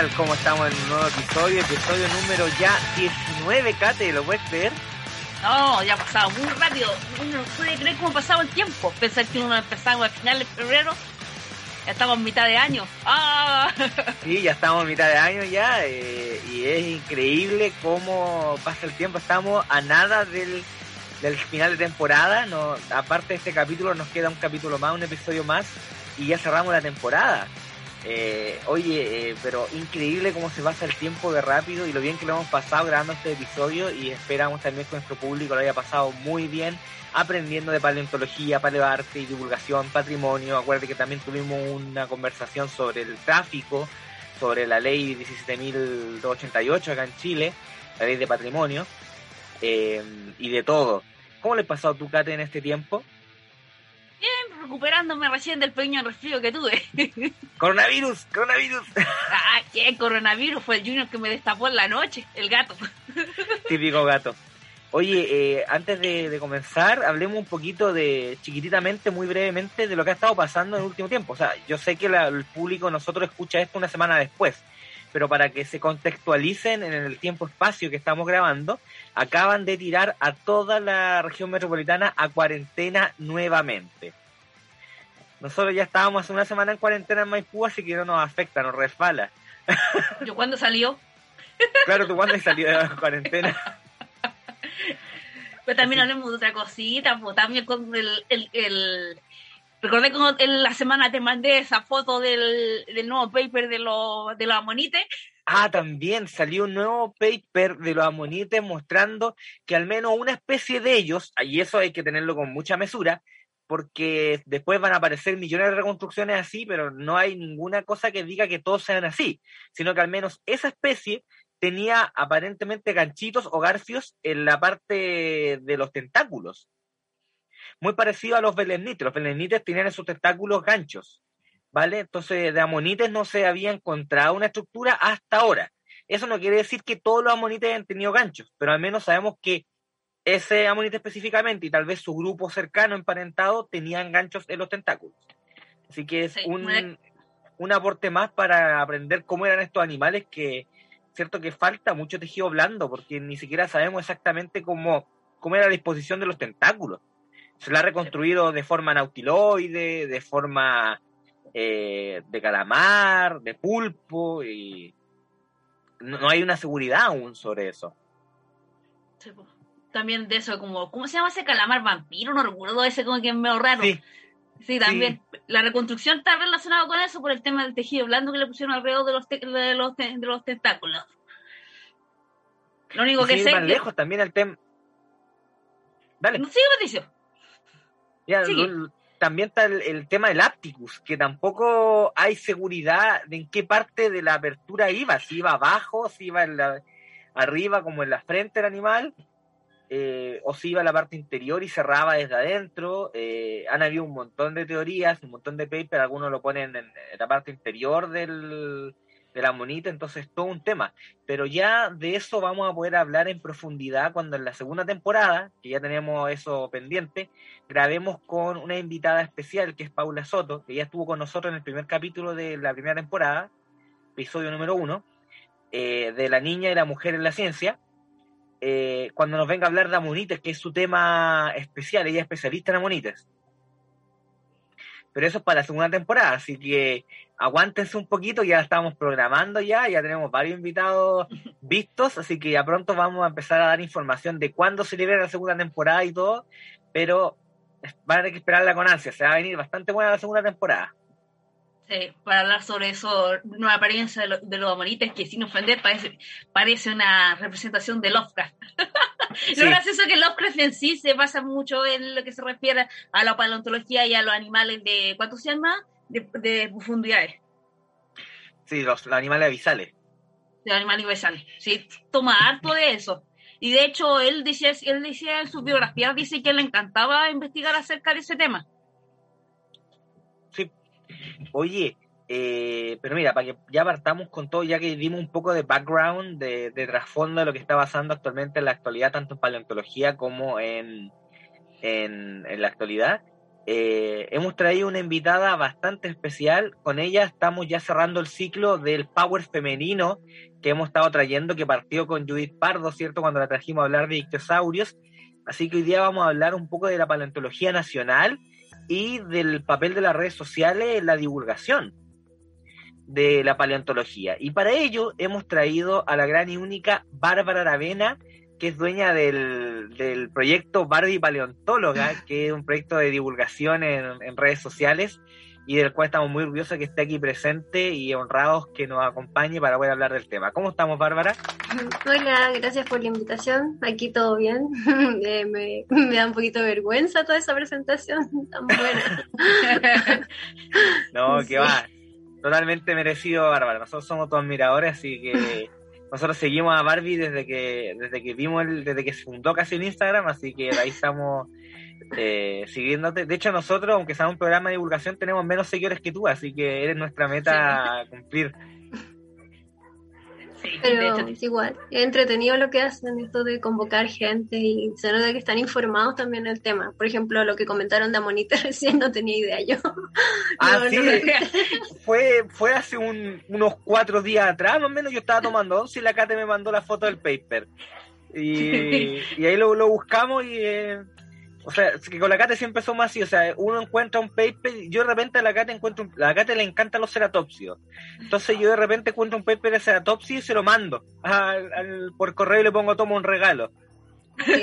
Tal? ¿Cómo estamos en un nuevo episodio? Episodio número ya 19, Kate, ¿lo puedes creer? No, ya ha pasado muy rápido. Uno no puede creer cómo ha pasado el tiempo. Pensar que uno empezamos a finales de febrero. Ya estamos en mitad de año. ¡Ah! Sí, ya estamos en mitad de año ya eh, y es increíble cómo pasa el tiempo. Estamos a nada del, del final de temporada. No, aparte de este capítulo, nos queda un capítulo más, un episodio más y ya cerramos la temporada. Eh, oye, eh, pero increíble cómo se pasa el tiempo de rápido y lo bien que lo hemos pasado grabando este episodio y esperamos también que nuestro público lo haya pasado muy bien aprendiendo de paleontología, paleoarte y divulgación, patrimonio. Acuérdate que también tuvimos una conversación sobre el tráfico, sobre la ley 17.288 acá en Chile, la ley de patrimonio eh, y de todo. ¿Cómo le pasado a tu Kate en este tiempo? Recuperándome recién del pequeño resfrío que tuve. Coronavirus, coronavirus. ah, qué coronavirus. Fue el Junior que me destapó en la noche, el gato. Típico gato. Oye, eh, antes de, de, comenzar, hablemos un poquito de, chiquititamente, muy brevemente, de lo que ha estado pasando en el último tiempo. O sea, yo sé que la, el público, nosotros escucha esto una semana después, pero para que se contextualicen en el tiempo-espacio que estamos grabando, acaban de tirar a toda la región metropolitana a cuarentena nuevamente. Nosotros ya estábamos hace una semana en cuarentena en Maipú, así que no nos afecta, nos resbala. ¿Yo cuándo salió? Claro, tú cuándo salió de la cuarentena. Pero también hablemos de otra cosita, pues también con el, el, el... Recordé como en la semana te mandé esa foto del, del nuevo paper de, lo, de los amonites. Ah, también salió un nuevo paper de los amonites mostrando que al menos una especie de ellos, y eso hay que tenerlo con mucha mesura, porque después van a aparecer millones de reconstrucciones así, pero no hay ninguna cosa que diga que todos sean así, sino que al menos esa especie tenía aparentemente ganchitos o garfios en la parte de los tentáculos. Muy parecido a los belemnites. Los belemnites tenían en sus tentáculos ganchos, ¿vale? Entonces, de amonites no se había encontrado una estructura hasta ahora. Eso no quiere decir que todos los amonites hayan tenido ganchos, pero al menos sabemos que ese amonite específicamente y tal vez su grupo cercano emparentado tenían ganchos en los tentáculos. Así que es sí, un, un aporte más para aprender cómo eran estos animales que, cierto que falta mucho tejido blando porque ni siquiera sabemos exactamente cómo, cómo era la disposición de los tentáculos. Se la ha reconstruido de forma nautiloide, de forma eh, de calamar, de pulpo, y no, no, hay una seguridad aún sobre eso. Sí, también de eso, como, ¿cómo se llama ese calamar vampiro? No recuerdo ese como que es medio raro. Sí. Sí, también. Sí. La reconstrucción está relacionada con eso por el tema del tejido blando que le pusieron alrededor de los, de los, de los tentáculos. Lo único que sé. más que... lejos también el tema. Dale. Sigue, Patricio. Ya, lo, también está el, el, tema del Apticus, que tampoco hay seguridad de en qué parte de la apertura iba, si iba abajo, si iba en la, arriba, como en la frente del animal, eh, o si iba a la parte interior y cerraba desde adentro. Eh, han habido un montón de teorías, un montón de papers, algunos lo ponen en, la parte interior del, de la monita, entonces todo un tema. Pero ya de eso vamos a poder hablar en profundidad cuando en la segunda temporada, que ya tenemos eso pendiente, grabemos con una invitada especial que es Paula Soto, que ya estuvo con nosotros en el primer capítulo de la primera temporada, episodio número uno, eh, de la niña y la mujer en la ciencia. Eh, cuando nos venga a hablar de amonites, que es su tema especial, ella es especialista en amonites. pero eso es para la segunda temporada, así que aguántense un poquito, ya estamos programando ya, ya tenemos varios invitados vistos, así que ya pronto vamos a empezar a dar información de cuándo se libera la segunda temporada y todo, pero van a tener que esperarla con ansia, se va a venir bastante buena la segunda temporada. Sí, para hablar sobre eso, nueva apariencia de, lo, de los amorites, que sin ofender parece, parece una representación de Lovecraft. Lo gracioso es que Lovecraft en sí se basa mucho en lo que se refiere a la paleontología y a los animales de, ¿cuántos se llama? De, de profundidades. Sí, los, los animales avisales. De animales avisales. Sí, toma harto de eso. Y de hecho, él decía, él decía en su biografía, dice que le encantaba investigar acerca de ese tema. Oye, eh, pero mira, para que ya partamos con todo, ya que dimos un poco de background, de, de trasfondo de lo que está pasando actualmente en la actualidad, tanto en paleontología como en, en, en la actualidad, eh, hemos traído una invitada bastante especial. Con ella estamos ya cerrando el ciclo del Power femenino que hemos estado trayendo, que partió con Judith Pardo, ¿cierto? Cuando la trajimos a hablar de ictiosaurios. Así que hoy día vamos a hablar un poco de la paleontología nacional y del papel de las redes sociales en la divulgación de la paleontología. Y para ello hemos traído a la gran y única Bárbara Aravena, que es dueña del, del proyecto Barbie Paleontóloga, que es un proyecto de divulgación en, en, redes sociales y del cual estamos muy orgullosos que esté aquí presente y honrados que nos acompañe para poder hablar del tema. ¿Cómo estamos, Bárbara? Hola, gracias por la invitación. Aquí todo bien. eh, me, me, da un poquito de vergüenza toda esa presentación tan buena. no, que va totalmente merecido, Bárbara. Nosotros somos tus admiradores, así que nosotros seguimos a Barbie desde que desde que vimos el, desde que se fundó casi en Instagram, así que ahí estamos eh, siguiéndote. De hecho, nosotros, aunque sea un programa de divulgación, tenemos menos seguidores que tú, así que eres nuestra meta sí. cumplir. Sí, Pero es igual, es entretenido lo que hacen, esto de convocar gente y se nota que están informados también del tema. Por ejemplo, lo que comentaron de Amonita recién no tenía idea yo. Ah, no, sí, no fue, fue hace un, unos cuatro días atrás, más o menos, yo estaba tomando once y la Kate me mandó la foto del paper. Y, y ahí lo, lo buscamos y... Eh, o sea, que con la Kate siempre somos así, o sea, uno encuentra un paper, yo de repente a la Kate encuentro, un, a la Kate le encantan los ceratopsios, entonces yo de repente encuentro un paper de ceratopsia y se lo mando al, al, por correo y le pongo tomo un regalo. Sí.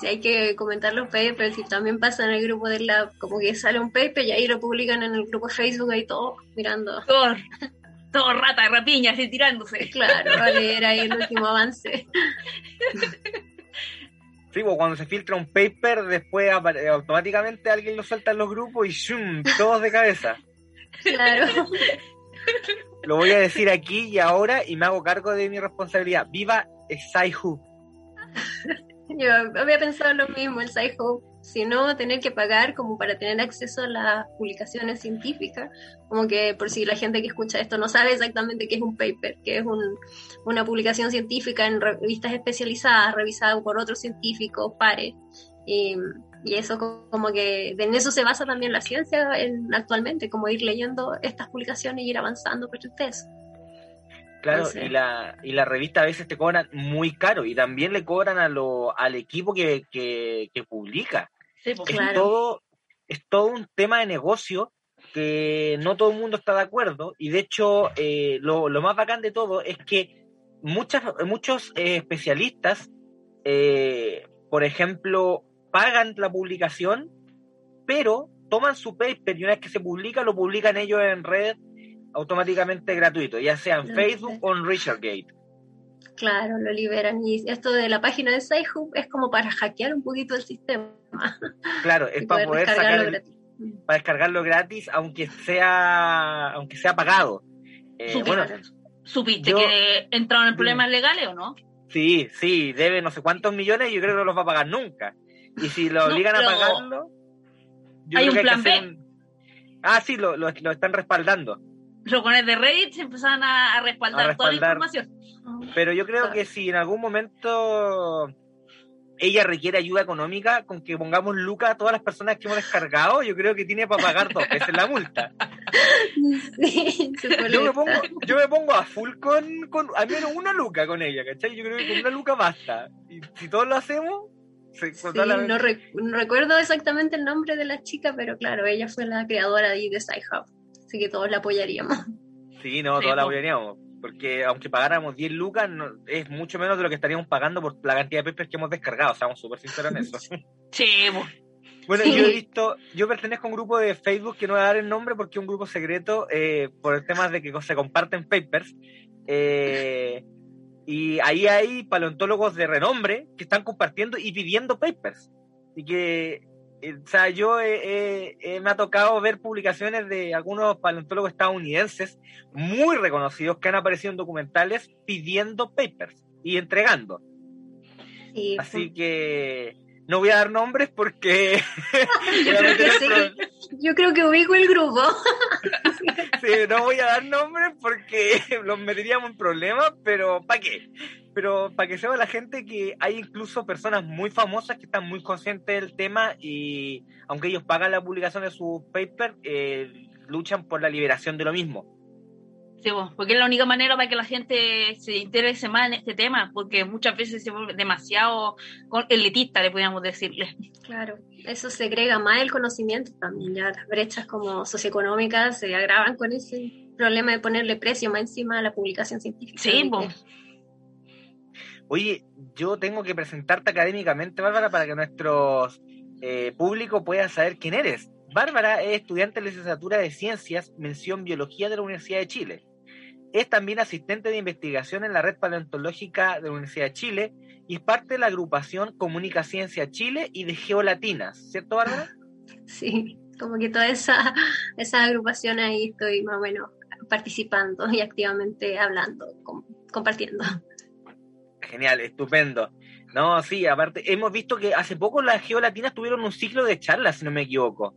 Si hay que comentar los papers, y también pasa en el grupo de la, como que sale un paper y ahí lo publican en el grupo de Facebook ahí todo mirando. Todo, todo rata, rapiña, así tirándose. Claro, vale, era ahí el último avance. Sí, pues cuando se filtra un paper, después automáticamente alguien lo suelta en los grupos y ¡shum! todos de cabeza. Claro. Lo voy a decir aquí y ahora y me hago cargo de mi responsabilidad. ¡Viva Sci-Hub! Yo había pensado lo mismo, el Sci-Hub. Si no, tener que pagar como para tener acceso a las publicaciones científicas. Como que por si la gente que escucha esto no sabe exactamente qué es un paper, que es un, una publicación científica en revistas especializadas, revisada por otros científicos, pares. Y, y, eso como que en eso se basa también la ciencia en, actualmente, como ir leyendo estas publicaciones y ir avanzando por ustedes. Claro, y, la, y la revista a veces te cobran muy caro y también le cobran a lo, al equipo que, que, que publica. Sí, pues, es, claro. todo, es todo un tema de negocio que no todo el mundo está de acuerdo y de hecho eh, lo, lo, más bacán de todo es que muchas, muchos eh, especialistas, eh, por ejemplo, pagan la publicación, pero toman su paper y una vez que se publica, lo publican ellos en red automáticamente gratuito, ya sea en Facebook o en ResearchGate. Claro, lo liberan. Y esto de la página de SciHub es como para hackear un poquito el sistema. Claro, es para poder sacar el, para descargarlo gratis, aunque sea aunque sea pagado. Eh, bueno, ¿Supiste yo, que entraron en problemas legales o no? Sí, sí, debe no sé cuántos millones y yo creo que no los va a pagar nunca. Y si lo obligan no, a pagarlo, yo hay creo un que plan hay que B. Un... Ah, sí, lo, lo, lo están respaldando los con el de Reddit se empezaron a, a, respaldar, a, respaldar toda la información. Pero yo creo que si en algún momento ella requiere ayuda económica, con que pongamos lucas a todas las personas que hemos descargado, yo creo que tiene para pagar dos veces la multa. Sí, yo, me pongo, yo me pongo a full con, con al menos una luca con ella, ¿cachai? Yo creo que con una luca basta. Y si todos lo hacemos, no, recuerdo exactamente el nombre de la chica, pero claro, ella fue la creadora de, de Sci-Hub, así que todos la apoyaríamos. Sí, no, todos la apoyaríamos, porque aunque pagáramos 10 lucas, es mucho menos de lo que estaríamos pagando por la cantidad de papers que hemos descargado, seamos súper sinceros en eso. Sí, bueno, yo he visto, yo pertenezco a un grupo de Facebook que no voy a dar el nombre porque es un grupo secreto eh, por el tema de que se comparten papers. Eh, y ahí hay paleontólogos de renombre que están compartiendo y pidiendo papers. Y que, o sea, yo me ha tocado ver publicaciones de algunos paleontólogos estadounidenses muy reconocidos que han aparecido en documentales pidiendo papers y entregando. Así que no voy a dar nombres porque... yo, creo que, ubico el grupo. sí, no voy a dar nombres porque los meteríamos en problemas, pero ¿para qué? Pero para que sepa la gente que hay incluso personas muy famosas que están muy conscientes del tema y aunque ellos pagan la publicación de su paper, eh, luchan por la liberación de lo mismo. Sí, porque es la única manera para que la gente se interese más en este tema, porque muchas veces se vuelve demasiado elitista, le podríamos decirle. Claro, eso segrega más el conocimiento también, ya las brechas como socioeconómicas se agravan con ese problema de ponerle precio más encima a la publicación científica. Sí, Oye, yo tengo que presentarte académicamente, Bárbara, para que nuestro eh, público pueda saber quién eres. Bárbara es estudiante de licenciatura de Ciencias, mención Biología de la Universidad de Chile. Es también asistente de investigación en la red paleontológica de la Universidad de Chile y es parte de la agrupación Comunica Ciencia Chile y de Geolatinas, ¿cierto, Bárbara? Sí, como que toda esa, esa agrupación ahí estoy más o menos participando y activamente hablando, compartiendo. Genial, estupendo. No, sí, aparte, hemos visto que hace poco las geolatinas tuvieron un ciclo de charlas, si no me equivoco.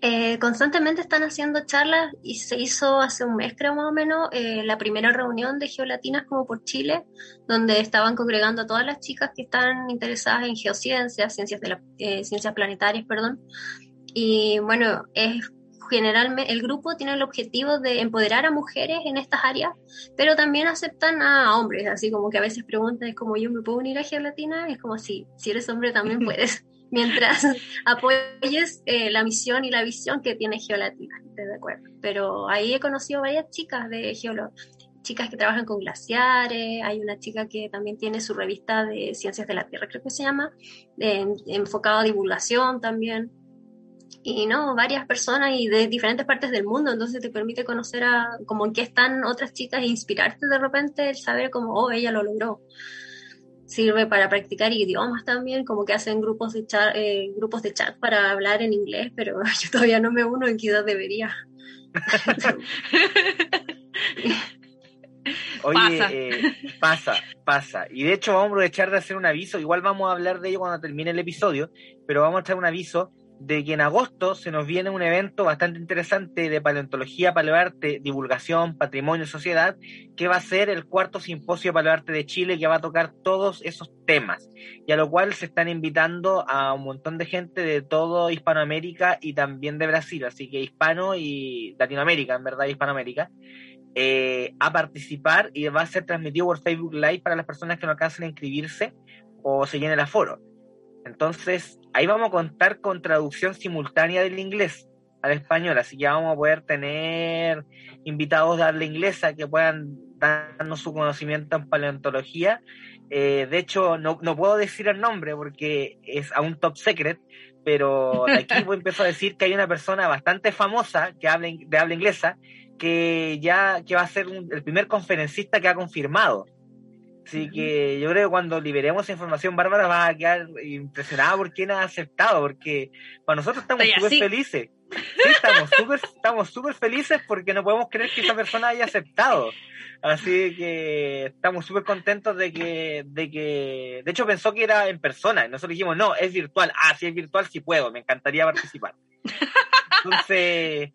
Eh, constantemente están haciendo charlas y se hizo hace un mes, creo más o menos, eh, la primera reunión de geolatinas como por Chile, donde estaban congregando a todas las chicas que están interesadas en geociencias, ciencias, de eh, ciencias planetarias, perdón. Y bueno, es generalmente el grupo tiene el objetivo de empoderar a mujeres en estas áreas, pero también aceptan a hombres, así como que a veces preguntan, es como yo me puedo unir a geolatina, es como si, si eres hombre también puedes mientras apoyes eh, la misión y la visión que tiene Geolatina, de acuerdo. Pero ahí he conocido varias chicas de geolo, chicas que trabajan con glaciares, hay una chica que también tiene su revista de ciencias de la Tierra, creo que se llama, enfocado a divulgación también. Y no, varias personas y de diferentes partes del mundo, entonces te permite conocer a como en qué están otras chicas e inspirarte de repente, saber cómo, oh, ella lo logró sirve para practicar idiomas también, como que hacen grupos de chat, eh, grupos de chat para hablar en inglés, pero yo todavía no me uno en qué edad debería. Oye, pasa. Eh, pasa, pasa. Y de hecho vamos a aprovechar de hacer un aviso, igual vamos a hablar de ello cuando termine el episodio, pero vamos a hacer un aviso de que en agosto se nos viene un evento bastante interesante de paleontología, paleoarte, divulgación, patrimonio, sociedad, que va a ser el cuarto simposio paleoarte de Chile, que va a tocar todos esos temas, y a lo cual se están invitando a un montón de gente de todo Hispanoamérica y también de Brasil, así que hispano y Latinoamérica, en verdad Hispanoamérica, eh, a participar y va a ser transmitido por Facebook Live para las personas que no alcancen a inscribirse o se llenen el aforo. Entonces, ahí vamos a contar con traducción simultánea del inglés al español, así que vamos a poder tener invitados de habla inglesa que puedan darnos su conocimiento en paleontología. Eh, de hecho, no, no, puedo decir el nombre porque es aún top secret, pero de aquí empezar a decir que hay una persona bastante famosa que habla, de habla inglesa que ya que va a ser el primer conferencista que ha confirmado Así que yo creo que cuando liberemos esa información, Bárbara va a quedar impresionada por quién ha aceptado, porque para nosotros estamos súper felices. Sí, estamos súper estamos super felices porque no podemos creer que esa persona haya aceptado. Así que estamos súper contentos de que, de que, de hecho pensó que era en persona, y nosotros dijimos, no, es virtual. Ah, si es virtual, sí puedo, me encantaría participar. Entonces,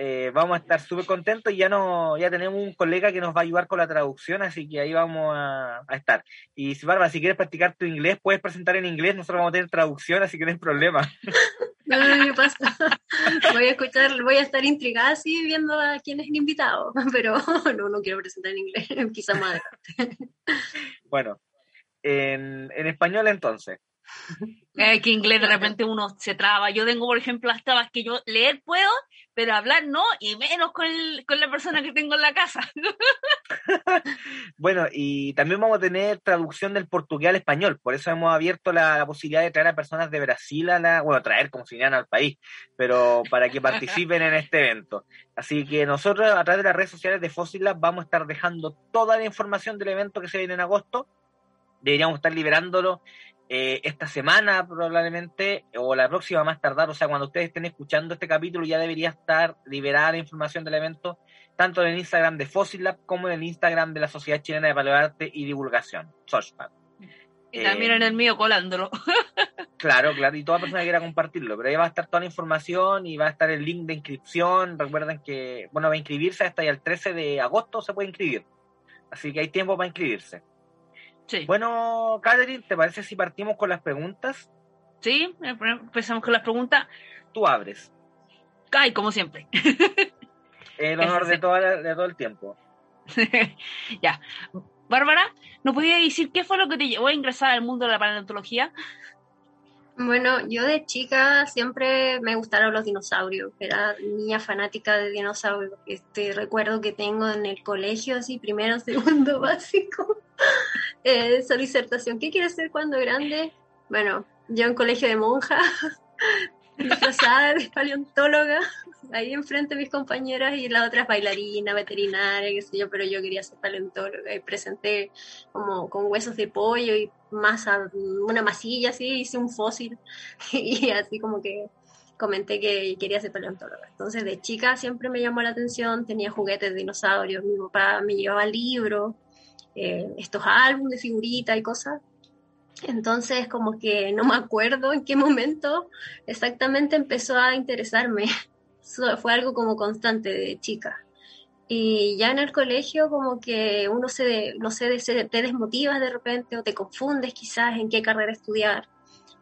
eh, vamos a estar súper contentos y ya no, ya tenemos un colega que nos va a ayudar con la traducción, así que ahí vamos a, estar. Y si Bárbara, si quieres practicar tu inglés, puedes presentar en inglés, nosotros vamos a tener traducción, así que no hay problema. No, no me pasa. Voy a escuchar, voy a estar intrigada así viendo a quién es el invitado, pero no, no quiero presentar en inglés, quizá más Bueno, en, en español entonces. Eh, que inglés de repente uno se traba. Yo tengo, por ejemplo, las trabas que yo leer puedo, pero hablar no, y menos con, con la persona que tengo en la casa. bueno, y también vamos a tener traducción del portugués al español, por eso hemos abierto la, posibilidad de traer a personas de Brasil a la, bueno, traer como si vinieran al país, pero para que participen en este evento. Así que nosotros a través de las redes sociales de Fossil Lab vamos a estar dejando toda la información del evento que se viene en agosto. Deberíamos estar liberándolo eh, esta semana probablemente, o la próxima más tardar, o sea, cuando ustedes estén escuchando este capítulo ya debería estar liberada la información del evento, tanto en el Instagram de Fossil Lab como en el Instagram de la Sociedad Chilena de Paleoarte y Divulgación, SOSPAD. Y también en el mío colándolo. claro, claro, y toda persona que quiera compartirlo, pero ahí va a estar toda la información y va a estar el link de inscripción. Recuerden que, bueno, va a inscribirse hasta el 13 de agosto se puede inscribir. Así que hay tiempo para inscribirse. Bueno, Catherine, ¿te parece si partimos con las preguntas? Sí, empezamos con las preguntas. Tú abres. Ay, como siempre. El honor de, todo, de todo el tiempo. ya. Bárbara, ¿no podía decir qué fue lo que te llevó a ingresar al mundo de la paleontología? Bueno, yo de chica siempre me gustaron los dinosaurios. Era niña fanática de dinosaurios. Este recuerdo que tengo en el colegio, así primero, segundo básico eh, esa disertación. ¿Qué quieres ser cuando grande? Bueno, yo en colegio de monja, disfrazada de paleontóloga, ahí enfrente mis compañeras y la otra es bailarina, veterinaria, qué sé yo, pero yo quería ser paleontóloga y presenté como con huesos de pollo y masa, una masilla así, hice un fósil y así como que comenté que quería ser paleontóloga. Entonces de chica siempre me llamó la atención, tenía juguetes de dinosaurios, mi papá me llevaba libros eh, estos álbumes de figuritas y cosas. Entonces, como que no me acuerdo en qué momento exactamente empezó a interesarme. Fue algo como constante de chica. Y ya en el colegio como que uno se, no sé, te desmotivas de repente o te confundes quizás en qué carrera estudiar.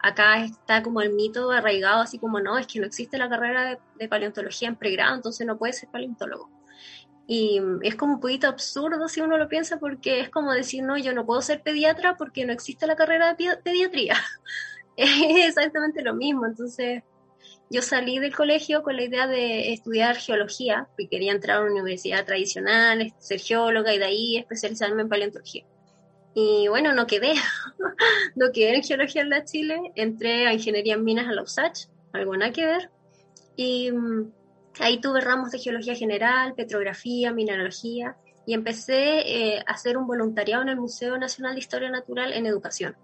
Acá está como el mito arraigado, así como no, es que no existe la carrera de, de paleontología en pregrado, entonces no puedes ser paleontólogo. Y es como un poquito absurdo si uno lo piensa porque es como decir, no, yo no puedo ser pediatra porque no existe la carrera de pediatría. es exactamente lo mismo. Entonces, yo salí del colegio con la idea de estudiar geología, porque quería entrar a una universidad tradicional, ser geóloga y de ahí especializarme en paleontología. Y bueno, no quedé, no quedé en geología en la Chile, entré a ingeniería en minas a la USACH, algo nada que ver. Y mm, Ahí tuve ramos de geología general, petrografía, mineralogía y empecé eh, a hacer un voluntariado en el Museo Nacional de Historia Natural en educación,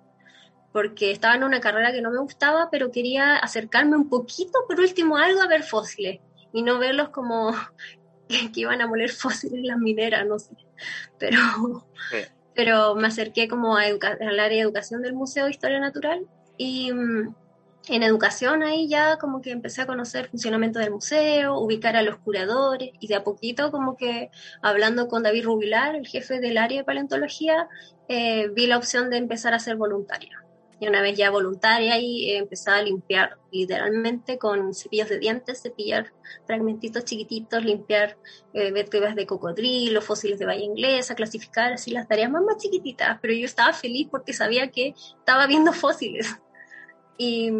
porque estaba en una carrera que no me gustaba, pero quería acercarme un poquito, por último, algo a ver fósiles y no verlos como que, iban a moler fósiles en las mineras, no sé. Pero, pero me acerqué como a al área de educación del Museo de Historia Natural y mm, en educación ahí ya como que empecé a conocer el funcionamiento del museo, ubicar a los curadores y de a poquito como que hablando con David Rubilar, el jefe del área de paleontología, eh, vi la opción de empezar a ser voluntaria. Y una vez ya voluntaria ahí eh, empecé a limpiar literalmente con cepillos de dientes, cepillar fragmentitos chiquititos, limpiar eh, vértebras de cocodrilo, fósiles de valle inglesa, clasificar así las tareas más, más chiquititas, pero yo estaba feliz porque sabía que estaba viendo fósiles y,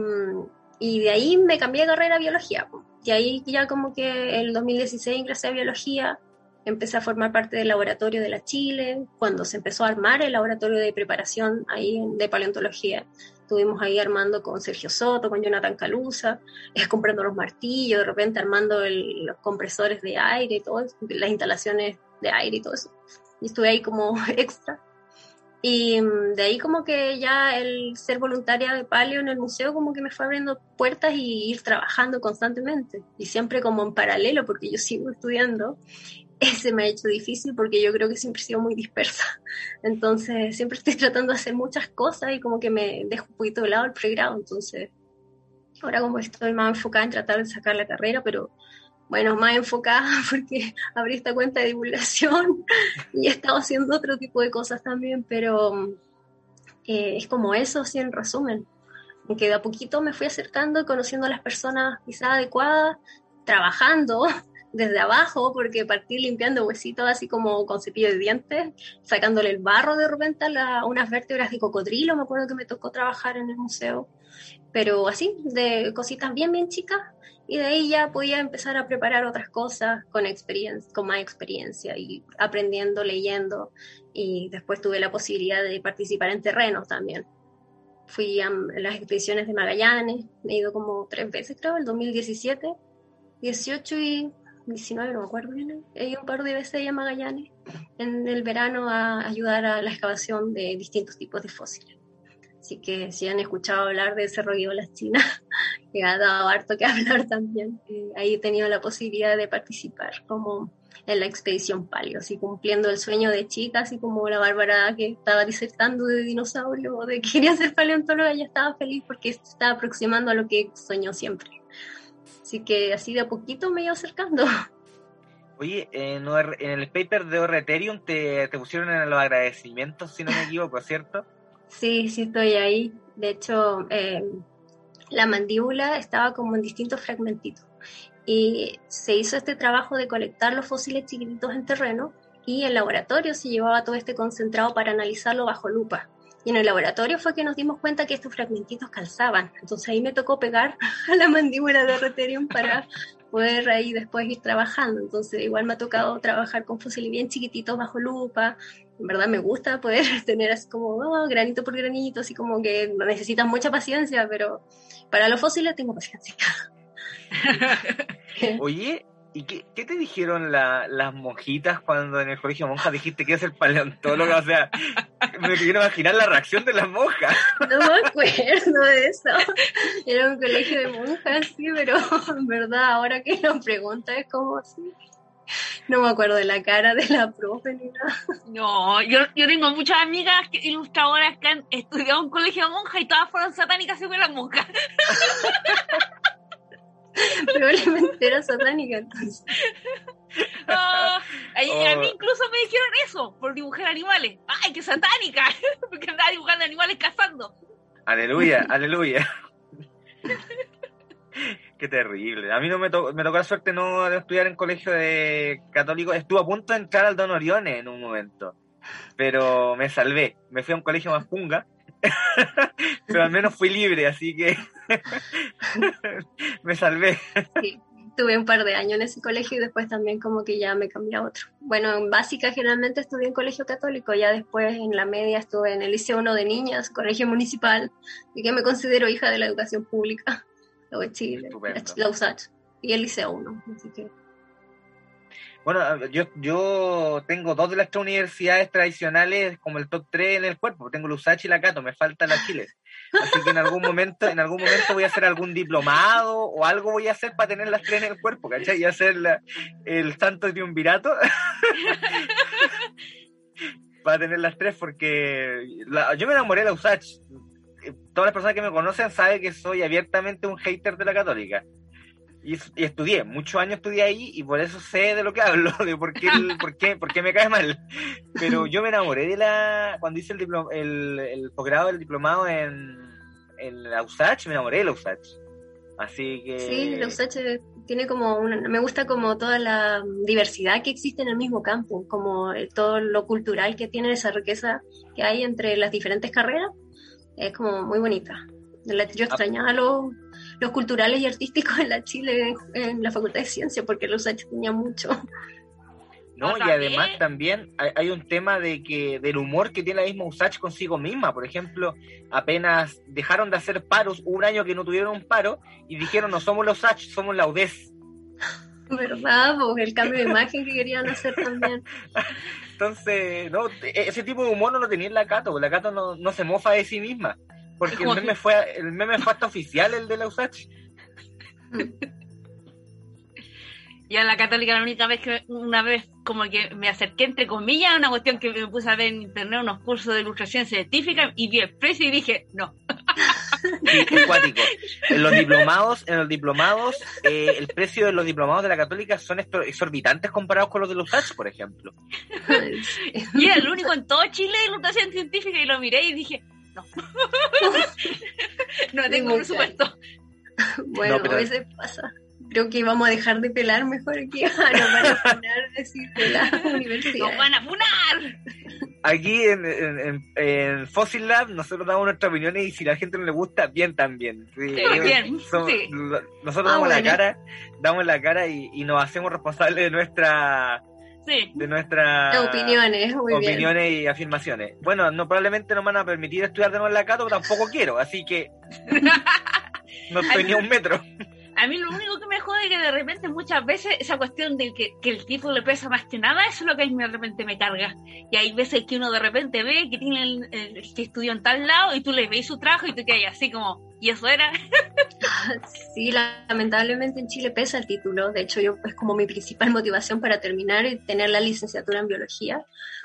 y de ahí me cambié de carrera a biología. Y ahí ya como que en el 2016 ingresé a biología, empecé a formar parte del laboratorio de la Chile, cuando se empezó a armar el laboratorio de preparación ahí de paleontología. Estuvimos ahí armando con Sergio Soto, con Jonathan Calusa, es comprando los martillos, de repente armando los compresores de aire y todo, las instalaciones de aire y todo eso. Y estuve ahí como extra. Y mm, de ahí como que ya el ser voluntaria de palio en el museo como que me fue abriendo puertas y ir trabajando constantemente. Y siempre como en paralelo, porque yo sigo estudiando. Ese me ha hecho difícil porque yo creo que siempre he sido muy dispersa. Entonces siempre estoy tratando de hacer muchas cosas y como que me dejo un poquito de lado el pregrado. Entonces ahora como estoy más enfocada en tratar de sacar la carrera, pero bueno, más enfocada porque abrí esta cuenta de divulgación y he estado haciendo otro tipo de cosas también, pero eh, es como eso, así en resumen. Que de a poquito me fui acercando y conociendo a las personas quizás adecuadas, trabajando, desde abajo, porque partí limpiando huesitos así como con cepillo de dientes, sacándole el barro de repente a unas vértebras de cocodrilo, me acuerdo que me tocó trabajar en el museo, pero así, de cositas bien, bien chicas, y de ahí ya podía empezar a preparar otras cosas con, experiencia, con más experiencia y aprendiendo, leyendo, y después tuve la posibilidad de participar en terrenos también. Fui a las expediciones de Magallanes, he ido como tres veces creo, el 2017, 18 y 19, no me acuerdo bien. He ido un par de veces a Magallanes en el verano a ayudar a la excavación de distintos tipos de fósiles. Así que si han escuchado hablar de Cerro las Chinas, que ha dado harto que hablar también, eh, ahí he tenido la posibilidad de participar como en la expedición Palio, así cumpliendo el sueño de chica, así como la Bárbara que estaba disertando de dinosaurio de que quería ser paleontóloga, ya estaba feliz porque se estaba aproximando a lo que soñó siempre. Así que así de a poquito me iba acercando. Oye, en, el paper de Orreterium te, te pusieron en los agradecimientos, si no me equivoco, ¿cierto? Sí, sí estoy ahí. De hecho, eh, la mandíbula estaba como en distintos fragmentitos. Y se hizo este trabajo de colectar los fósiles chiquititos en terreno y en laboratorio se llevaba todo este concentrado para analizarlo bajo lupa. Y en el laboratorio fue que nos dimos cuenta que estos fragmentitos calzaban. Entonces ahí me tocó pegar a la mandíbula de Reterium para poder ahí después ir trabajando. Entonces igual me ha tocado trabajar con fósiles bien chiquititos bajo lupa. En verdad me gusta poder tener así como oh, granito por granito, así como que necesitan mucha paciencia, pero para los fósiles tengo paciencia. Oye, ¿Y qué, te dijeron las monjitas cuando en el colegio monjas dijiste que eres el paleontólogo? O sea, me quiero imaginar la reacción de las monjas. No me acuerdo de eso. Era un colegio de monjas, sí, pero en verdad ahora que lo pregunta es como así. No me acuerdo de la cara de la profe ni nada. No, yo, yo tengo muchas amigas ilustradoras que han estudiado en un colegio de monjas y todas fueron satánicas según las monjas. Probablemente era satánica entonces. a, mí oh. incluso me dijeron eso por dibujar animales. ¡Ay, qué satánica! Porque andaba dibujando animales cazando. Aleluya, aleluya. Qué terrible. A mí no me, tocó, me tocó la suerte no de estudiar en colegio de católico. Estuve a punto de entrar al Don Orione en un momento. Pero me salvé. Me fui a un colegio más punga pero al menos fui libre, así que me salvé. Sí, tuve un par de años en ese colegio y después también como que ya me cambié a otro. Bueno, en básica generalmente estudié en colegio católico, ya después en la media estuve en el Liceo 1 de Niñas, colegio municipal, y que me considero hija de la educación pública, de Chile, la USACH, y el Liceo 1, así que bueno, yo, yo tengo dos de las tres universidades tradicionales como el top 3 en el cuerpo. Tengo la USACH y la Cato, me falta la Chile. Así que en algún momento, en algún momento voy a hacer algún diplomado o algo voy a hacer para tener las tres en el cuerpo, ¿cachai? Y hacer el santo triunvirato. para tener las tres porque yo me enamoré de la USACH. Todas las personas que me conocen saben que soy abiertamente un hater de la católica. Y, estudié, muchos años estudié ahí y por eso sé de lo que hablo, de por qué, por qué, por qué me cae mal. Pero yo me enamoré de la, cuando hice el, el, el posgrado del diplomado en, en la USACH, me enamoré de la USACH. Así que... Sí, la USACH tiene como una, me gusta como toda la diversidad que existe en el mismo campo, como eh, todo lo cultural que tiene esa riqueza que hay entre las diferentes carreras, es como muy bonita. Yo ah. extrañaba los los culturales y artísticos en la Chile, en, la Facultad de Ciencia, porque los tenía mucho. No, y además también hay, un tema de que del humor que tiene la misma USACH consigo misma. Por ejemplo, apenas dejaron de hacer paros, un año que no tuvieron un paro, y dijeron, no somos los USACH, somos la UDES. ¿Verdad? Pues el cambio de imagen que querían hacer también. Entonces, no, e, ese tipo de humor no lo tenía en la Cato, la Cato no, no se mofa de sí misma. Porque el meme, fue, el meme fue hasta oficial, el de la USACH. Y a la católica la única vez que una vez como que me acerqué entre comillas a una cuestión que me puse a ver en internet unos cursos de ilustración científica y vi el precio y dije no. En los diplomados, en los diplomados, eh, el precio de los diplomados de la católica son exorbitantes comparados con los de los USACH, por ejemplo. y era el único en todo Chile de ilustración científica y lo miré y dije, no. no tengo presupuesto. bueno, a veces pasa. creo que vamos a dejar de pelar mejor aquí. Nos van a funar decir de la universidad. ¡Nos van a funar! Aquí en, en, en, Fossil Lab nosotros damos nuestras opiniones y si la gente no le gusta, bien también. Sí, sí bien. Somos, sí. Nosotros ah, damos bueno. la cara, damos la cara y, y nos hacemos responsables de nuestra Sí. de nuestras opiniones, muy opiniones bien. y afirmaciones. Bueno, no probablemente no me van a permitir estudiar de nuevo en la Cato, pero tampoco quiero, así que no estoy ni a un metro. A mí lo único que me jode es que de repente muchas veces esa cuestión de que, que el tipo le pesa más que nada, eso es lo que a mí de repente me carga. Y hay veces que uno de repente ve que tiene el, el que estudió en tal lado y tú le ves su trabajo y tú quedas así como, ¿y eso era? Sí, lamentablemente en Chile pesa el título. De hecho, yo es como mi principal motivación para terminar y tener la licenciatura en biología.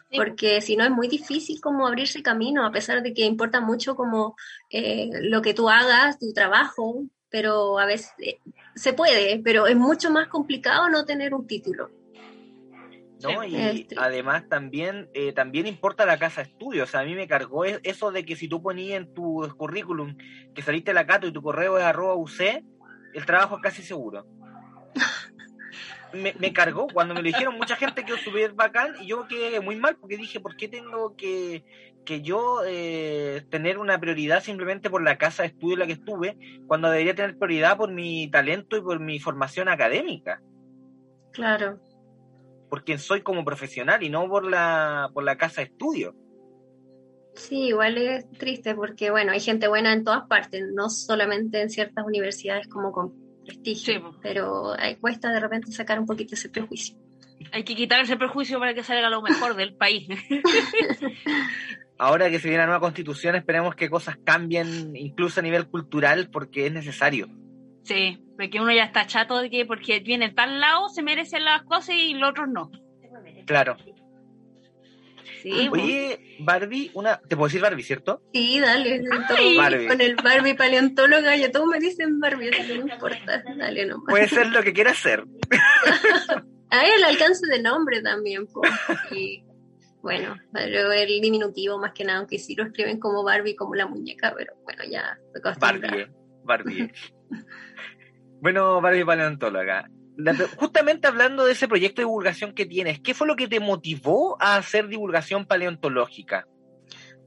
Sí. Porque si no es muy difícil como abrirse camino, a pesar de que importa mucho como eh, lo que tú hagas, tu trabajo, pero a veces eh, se puede, pero es mucho más complicado no tener un título. ¿no? Y este. además también, eh, también importa la casa de estudio. O sea, a mí me cargó eso de que si tú ponías en tu currículum que saliste de la Cato y tu correo es arroba UC, el trabajo es casi seguro. me, me, cargó cuando me lo dijeron mucha gente que súper bacán y yo quedé muy mal porque dije, ¿por qué tengo que, que yo eh, tener una prioridad simplemente por la casa de estudio en la que estuve cuando debería tener prioridad por mi talento y por mi formación académica? Claro por quien soy como profesional y no por la, por la casa de estudio. Sí, igual es triste porque, bueno, hay gente buena en todas partes, no solamente en ciertas universidades como con prestigio, sí. pero hay, cuesta de repente sacar un poquito ese prejuicio. Hay que quitar ese prejuicio para que salga lo mejor del país. Ahora que se viene la nueva constitución, esperemos que cosas cambien, incluso a nivel cultural, porque es necesario. Sí, porque uno ya está chato de que porque viene tal lado se merecen las cosas y los otros no. Claro. Sí, Oye, Barbie, una, te puedo decir Barbie, ¿cierto? Sí, dale. Barbie. Con el Barbie paleontóloga, ya todos me dicen Barbie, así que no importa, dale nomás. Puede ser lo que quieras ser. A el alcance de nombre también, pues. Y, bueno, pero el diminutivo más que nada, aunque sí lo escriben como Barbie, como la muñeca, pero bueno, ya Barbie, Barbie. Bueno, Barbie Paleontóloga, justamente hablando de ese proyecto de divulgación que tienes, ¿qué fue lo que te motivó a hacer divulgación paleontológica?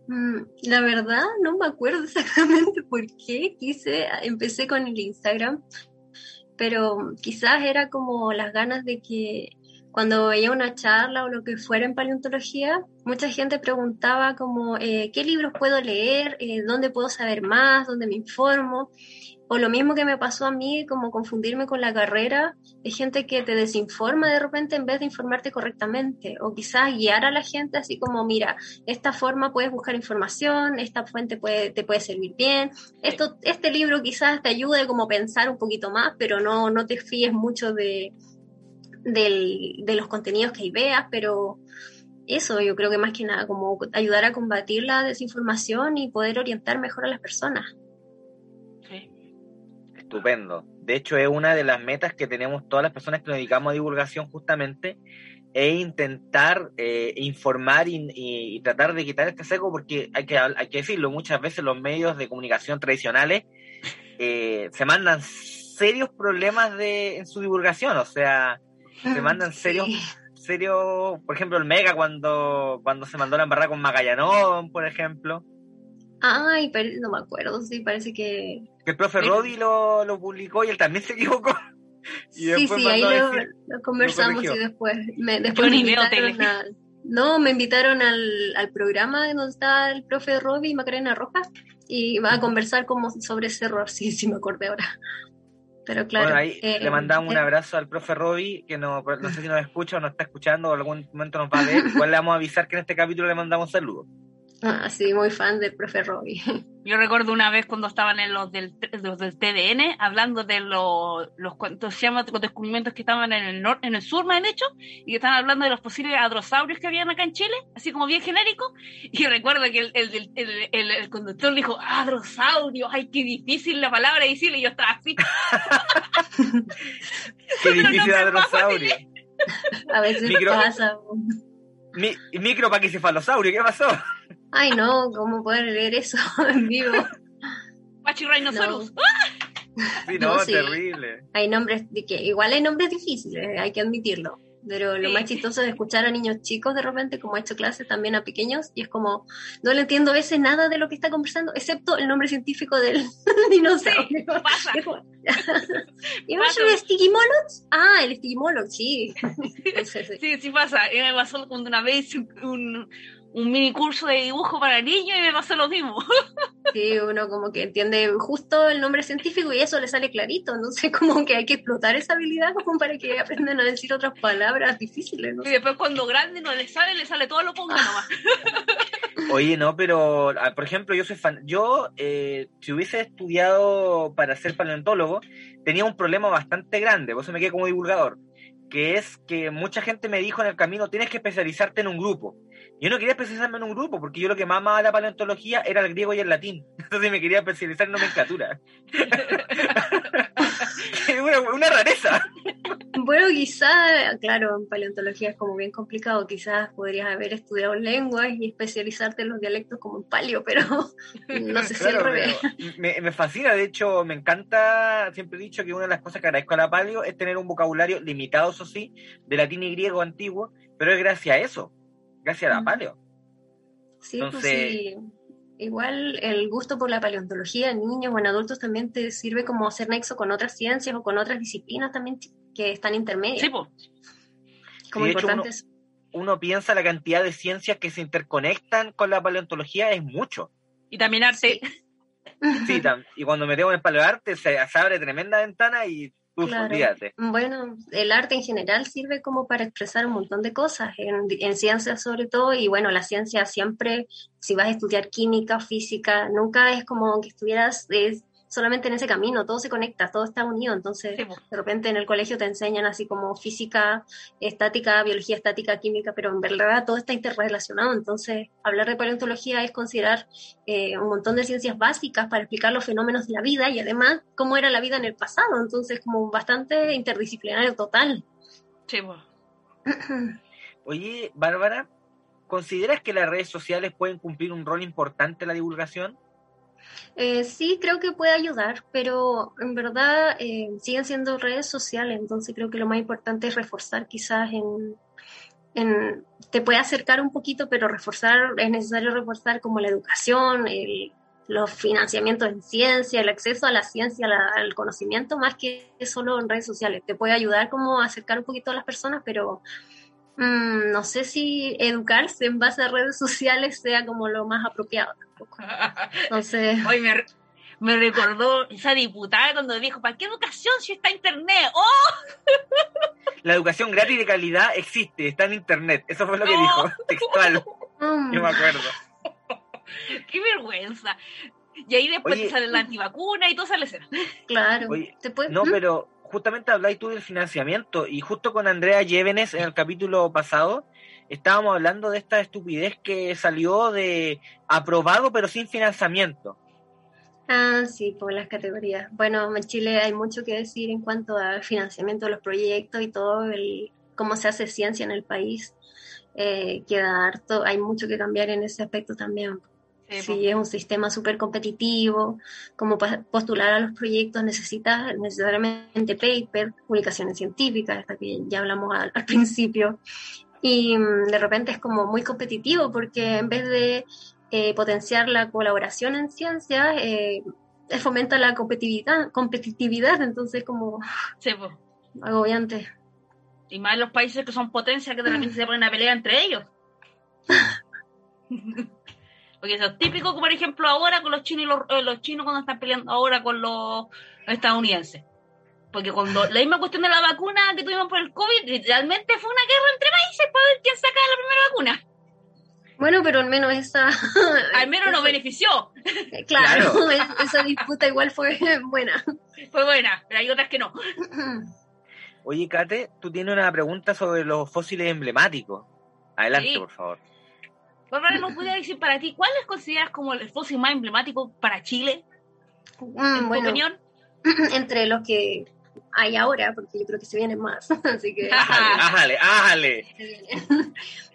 Mm, la verdad, no me acuerdo exactamente por qué quise, empecé con el Instagram, pero quizás era como las ganas de que cuando veía una charla o lo que fuera en paleontología, mucha gente preguntaba como, eh, ¿qué libros puedo leer? Eh, ¿Dónde puedo saber más? ¿Dónde me informo? O lo mismo que me pasó a mí, como confundirme con la carrera, de gente que te desinforma de repente en vez de informarte correctamente. O quizás guiar a la gente así como, mira, esta forma puedes buscar información, esta fuente puede, te puede servir bien. Esto, este libro quizás te ayude como a pensar un poquito más, pero no, no te fíes mucho de, del, de los contenidos que ahí veas, pero eso yo creo que más que nada, como ayudar a combatir la desinformación y poder orientar mejor a las personas. Estupendo. De hecho, es una de las metas que tenemos todas las personas que nos dedicamos a divulgación justamente, es intentar eh, informar y, y, y, tratar de quitar este seco, porque hay que, hay que decirlo, muchas veces los medios de comunicación tradicionales eh, se mandan serios problemas de, en su divulgación, o sea, se mandan serios, sí. serios, por ejemplo, el Mega cuando, cuando se mandó la embarrada con Magallanón, por ejemplo. Ay, no me acuerdo, sí, parece que... Que el profe Rodi lo, lo publicó y él también se equivocó. Y sí, sí, ahí lo, lo, conversamos y después me, después me invitaron a, no, me invitaron al, al programa donde está el profe Robbie y Macarena Rojas y va a conversar como sobre ese error, sí, sí me acordé ahora. Pero claro. Bueno, ahí eh, le mandamos eh, un abrazo al profe Robbie, que no, no sé si nos escucha o nos está escuchando o algún momento nos va a ver. Igual le vamos a avisar que en este capítulo le mandamos saludos. Ah, sí, muy fan del profe Robbie. Yo recuerdo una vez cuando estaban en los del, los del TDN hablando de los, los, se llama, los descubrimientos que estaban en el, norte, en el sur, más hecho, y que estaban hablando de los posibles hadrosaurios que habían acá en Chile, así como bien genérico. Y recuerdo que el, el, el, el, el conductor dijo, hadrosaurio, ay, qué difícil la palabra decirle, y yo estaba así. Qué difícil hadrosaurio. A veces Micro, pasa. Mi, micro paquicefalosaurio, ¿qué pasó? Ay, no, ¿cómo poder leer eso en vivo? Pachirrhinosaurus. No. Sí, no, No, sí. terrible. Hay nombres, de que igual hay nombres difíciles, hay que admitirlo. Pero lo Sí. más chistoso es escuchar a niños chicos de repente, como he hecho clases también a pequeños, y es como, no le entiendo a veces nada de lo que está conversando, excepto el nombre científico del dinosaurio. Pasa. Es como- ¿Y ver Stigimoloch? Ah, el Stigimoloch, sí. Sí. Sí, sí pasa. Me pasó cuando una vez un, un mini curso de dibujo para niños y me pasó lo mismo. Sí, uno como que entiende justo el nombre científico y eso le sale clarito, entonces como que hay que explotar esa habilidad como para que aprendan a decir otras palabras difíciles, ¿no? Y después cuando grande no le sale, le sale todo lo ponga nomás. Oye, no, pero ah, por ejemplo, yo soy fan. Yo, eh, si hubiese estudiado para ser paleontólogo, tenía un problema bastante grande, por eso me quedé como divulgador, que es que mucha gente me dijo en el camino, tienes que especializarte en un grupo. Yo no quería especializarme en un grupo, porque yo lo que más amaba de la paleontología era el griego y el latín. Entonces me quería especializar en nomenclatura. una, una rareza. Bueno, quizás, claro, en paleontología es como bien complicado, quizás podrías haber estudiado lenguas y especializarte en los dialectos como en palio, pero no sé si al Claro, revés. pero me, me fascina, de hecho, me encanta, siempre he dicho que una de las cosas que agradezco a la paleo es tener un vocabulario limitado, eso sí, de latín y griego antiguo, pero es gracias a eso, gracias a la Mm. paleo. Sí, pues Entonces- sí. Igual el gusto por la paleontología en niños o en adultos también te sirve como hacer nexo con otras ciencias o con otras disciplinas también que están intermedias. Sí, pues. como Sí, de hecho, importante uno- eso. Uno piensa la cantidad de ciencias que se interconectan con la paleontología es mucho. Y también arte. Sí, tam- y cuando metemos en paleoarte se, se abre tremenda ventana y uf, Claro. Bueno, el arte en general sirve como para expresar un montón de cosas, en, en ciencias sobre todo, y bueno, la ciencia siempre, si vas a estudiar química, física, nunca es como que estuvieras eh, solamente en ese camino, todo se conecta, todo está unido, entonces Sí, pues. de repente en el colegio te enseñan así como física, estática, biología estática, química, pero en verdad todo está interrelacionado, entonces hablar de paleontología es considerar eh, un montón de ciencias básicas para explicar los fenómenos de la vida y además cómo era la vida en el pasado, entonces como bastante interdisciplinario total. Sí, pues. Oye, Bárbara, ¿consideras que las redes sociales pueden cumplir un rol importante en la divulgación? Eh, sí, creo que puede ayudar, pero en verdad eh, siguen siendo redes sociales, entonces creo que lo más importante es reforzar quizás en, te puede acercar un poquito, pero reforzar, es necesario reforzar como la educación, el- los financiamientos en ciencia, el acceso a la ciencia, la- al conocimiento, más que solo en redes sociales. Te puede ayudar como a acercar un poquito a las personas, pero mm, no sé si educarse en base a redes sociales sea como lo más apropiado tampoco. Entonces... Hoy me, me recordó esa diputada cuando dijo, ¿para qué educación si está internet? ¡Oh! La educación gratis de calidad existe, está en internet. Eso fue lo que No. dijo, textual. mm, Yo me acuerdo. ¡Qué vergüenza! Y ahí después Oye. te sale la antivacuna y todo sale cero. Claro. Oye, ¿Te puede- No, ¿Mm? pero justamente habláis tú del financiamiento y justo con Andrea Llévenes en el capítulo pasado estábamos hablando de esta estupidez que salió de aprobado pero sin financiamiento. Ah, sí, por las categorías. Bueno, en Chile hay mucho que decir en cuanto al financiamiento de los proyectos y todo, el, cómo se hace ciencia en el país. Eh, queda harto, hay mucho que cambiar en ese aspecto también. Sí, Sí, es un sistema súper competitivo, como postular a los proyectos necesitas necesariamente paper, publicaciones científicas, hasta que ya hablamos al, al principio, y mm, de repente es como muy competitivo porque en vez de eh, potenciar la colaboración en ciencia, eh, fomenta la competitividad, competitividad, entonces como Sí, po. agobiante. Y más los países que son potencias que de repente se ponen a pelear entre ellos. Porque eso es típico, como por ejemplo ahora con los chinos y los, eh, los chinos cuando están peleando ahora con los estadounidenses. Porque cuando la misma cuestión de la vacuna que tuvimos por el COVID, literalmente fue una guerra entre países para ver quién saca la primera vacuna. Bueno, pero al menos esa... Al menos nos benefició. Claro, esa disputa igual fue buena. Fue buena, pero hay otras que no. Oye, Kate, tú tienes una pregunta sobre los fósiles emblemáticos. Adelante, Sí. por favor. Bárbara, ¿nos podría decir para ti cuáles consideras como el fósil más emblemático para Chile? Mm, En tu bueno, opinión. entre los que hay ahora, porque yo creo que se vienen más, así que Ájale, ájale, ájale.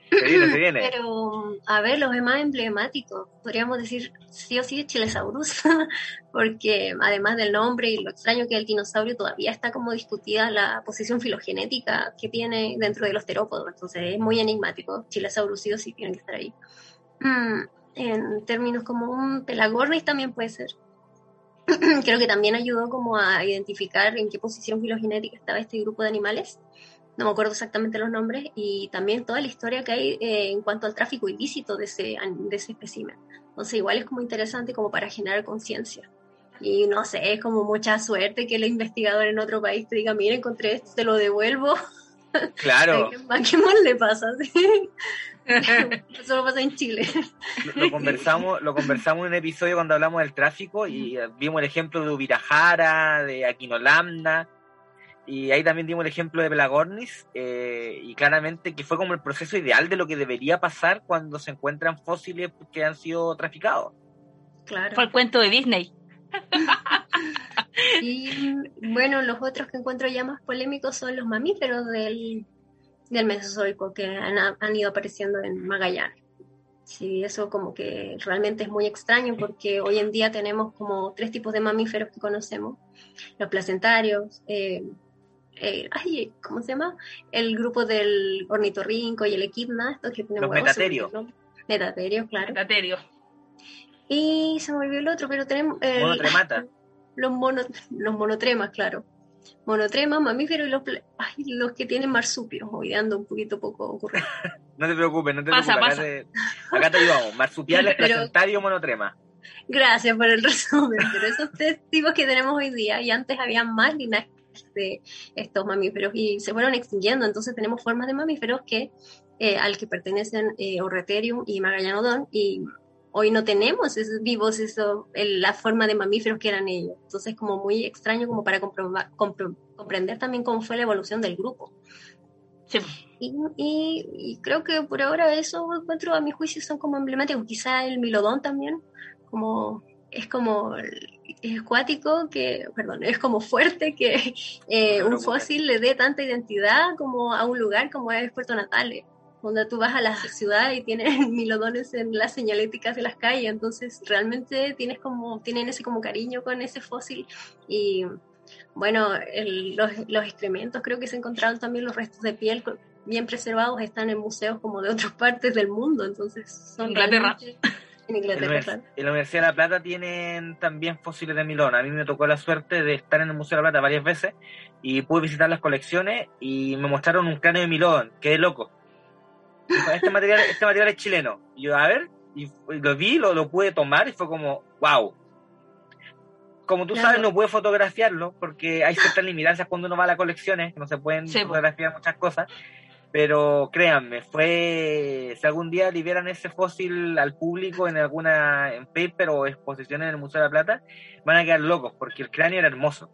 se viene, se viene. Pero, a ver, los demás emblemáticos, podríamos decir sí o sí Chilesaurus, porque además del nombre y lo extraño que es el dinosaurio, todavía está como discutida la posición filogenética que tiene dentro de los terópodos, entonces es muy enigmático. Chilesaurus sí o sí tiene que estar ahí. Mm, en términos como un Pelagornis también puede ser. Creo que también ayudó como a identificar en qué posición filogenética estaba este grupo de animales no me acuerdo exactamente los nombres, y también toda la historia que hay eh, en cuanto al tráfico ilícito de ese, de ese espécimen. Entonces igual es como interesante como para generar conciencia. Y no sé, es como mucha suerte que el investigador en otro país te diga, mira, encontré esto, te lo devuelvo. Claro. ¿A qué más le pasa? Eso lo pasa en Chile. Lo, conversamos, lo conversamos en un episodio cuando hablamos del tráfico y vimos el ejemplo de Ubirajara, de Aquinolamna, y ahí también dimos el ejemplo de Pelagornis, eh, y claramente que fue como el proceso ideal de lo que debería pasar cuando se encuentran fósiles que han sido traficados. Claro. Fue el cuento de Disney. y bueno, los otros que encuentro ya más polémicos son los mamíferos del, del Mesozoico que han, han ido apareciendo en Magallanes. Sí, eso como que realmente es muy extraño porque hoy en día tenemos como tres tipos de mamíferos que conocemos. Los placentarios, eh, eh, ay, ¿cómo se llama? El grupo del ornitorrinco y el equidna, estos que tienen Los metaterios. Metaterios, claro. Metaterios. Y se me olvidó el otro, pero tenemos... Monotremata. Los, mono, los monotremas, claro. Monotremas, mamíferos y los, ay, los que tienen marsupios, hoy ando un poquito poco ocurrido. no te preocupes, no te preocupes. Acá, Te, acá, te, ayudamos. Marsupiales, pero, placentario, monotrema. Gracias por el resumen, pero esos tres tipos que tenemos hoy día, y antes había más linajes de estos mamíferos y se fueron extinguiendo. Entonces tenemos formas de mamíferos que eh, al que pertenecen eh, Orreterium y Magallanodon y hoy no tenemos vivos eso, la forma de mamíferos que eran ellos. Entonces como muy extraño como para comprender también cómo fue la evolución del grupo. Y, creo que por ahora eso encuentro a mi juicio son como emblemáticos. Quizá el milodón también, como es como es acuático que, perdón, es como fuerte que eh, un fósil le dé tanta identidad como a un lugar como es Puerto Natales, donde tú vas a la ciudad y tienes milodones en las señaléticas de las calles, entonces realmente tienes como, tienen ese como cariño con ese fósil y bueno, los, los excrementos creo que se encontraron también los restos de piel bien preservados, están en museos como de otras partes del mundo, entonces son realmente en Inglaterra. En la Universidad de La Plata tienen también fósiles de Milón. A mí me tocó la suerte de estar en el Museo de La Plata varias veces y pude visitar las colecciones y me mostraron un cráneo de Milón. Quedé loco. Este material, este material es chileno. Y yo, a ver, y, lo vi, lo, lo pude tomar y fue como, wow. Como tú sabes, no pude fotografiarlo porque hay ciertas limitancias cuando uno va a las colecciones, no se pueden fotografiar muchas cosas pero créanme, fue, si algún día liberan ese fósil al público en alguna en paper o exposición en el Museo de la Plata, van a quedar locos, porque el cráneo era hermoso.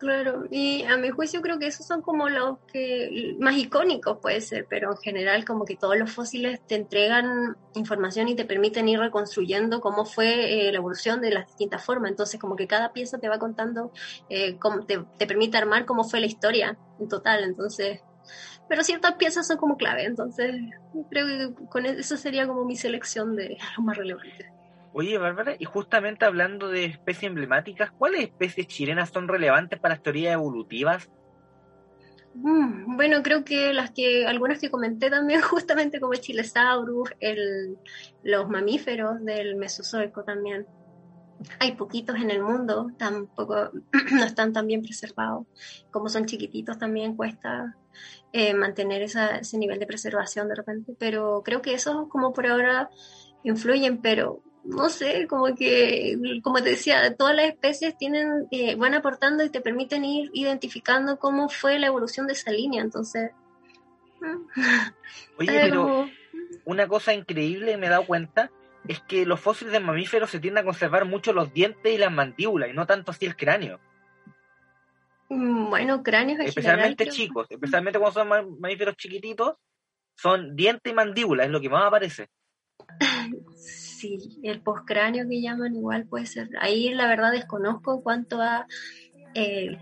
Claro, y a mi juicio creo que esos son como los que más icónicos puede ser, pero en general como que todos los fósiles te entregan información y te permiten ir reconstruyendo cómo fue eh, la evolución de las distintas formas, entonces como que cada pieza te va contando, eh, cómo te, te permite armar cómo fue la historia en total, entonces pero ciertas piezas son como clave, entonces creo que con e-, eso sería como mi selección de lo más relevante. Oye, Bárbara, y justamente hablando de especies emblemáticas, ¿cuáles especies chilenas son relevantes para las teorías evolutivas? Mm, bueno, creo que las que, algunas que comenté también, justamente como el Chilesaurus, el, los mamíferos del Mesozoico también. Hay poquitos en el mundo, tampoco no están tan bien preservados. Como son chiquititos también cuesta eh, mantener ese nivel de preservación de repente, pero creo que eso como por ahora influyen, pero no sé, como que, como te decía, todas las especies tienen, eh, van aportando y te permiten ir identificando cómo fue la evolución de esa línea, entonces... Oye, pero una cosa increíble me he dado cuenta es que los fósiles de mamíferos se tienden a conservar mucho los dientes y las mandíbulas y no tanto así el cráneo. Mm, bueno, cráneos Especialmente chicos, especialmente cuando son mamíferos chiquititos, son diente y mandíbula, es lo que más aparece. Sí, el postcráneo que llaman igual puede ser. Ahí la verdad desconozco cuanto a eh,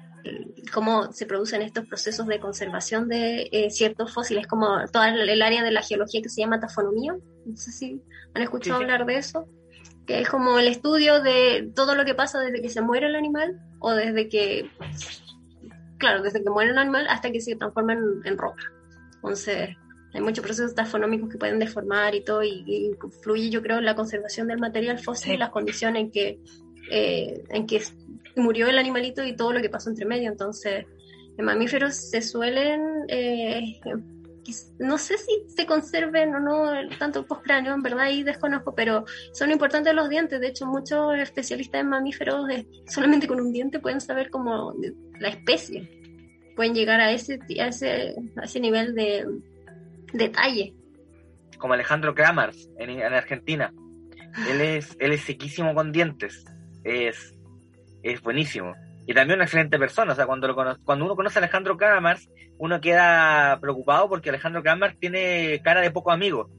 cómo se producen estos procesos de conservación de eh, ciertos fósiles, como toda el área de la geología que se llama tafonomía. No sé si han escuchado hablar de eso, que es como el estudio de todo lo que pasa desde que se muere el animal o desde que, claro, desde que muere el animal hasta que se transforma en, roca. Entonces, hay muchos procesos tafonómicos que pueden deformar y todo, y, influye, yo creo, en la conservación del material fósil, las condiciones en que, eh, en que murió el animalito y todo lo que pasó entre medio. Entonces, en mamíferos se suelen, eh, no sé si se conserven o no tanto el postcráneo, en verdad ahí desconozco, pero son importantes los dientes. De hecho, muchos especialistas en mamíferos solamente con un diente pueden saber como la especie. Pueden llegar a ese, a ese, a ese nivel de detalle. Como Alejandro Kramers en, en Argentina. Él es, él es sequísimo con dientes. Es es buenísimo. Y también una excelente persona. O sea, cuando, lo cuando uno conoce a Alejandro Kramars, uno queda preocupado porque Alejandro Kramars tiene cara de poco amigo.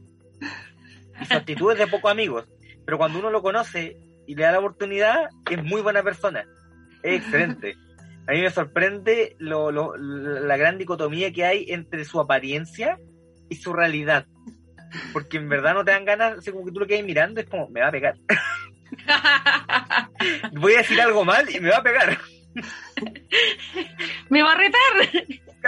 Y su actitud es de poco amigos. Pero cuando uno lo conoce y le da la oportunidad, es muy buena persona. Es excelente. A mí me sorprende lo, lo, la gran dicotomía que hay entre su apariencia y su realidad. Porque en verdad no te dan ganas, así como que tú lo quedas mirando, es como, me va a pegar. Voy a decir algo mal y me va a pegar. me va a retar.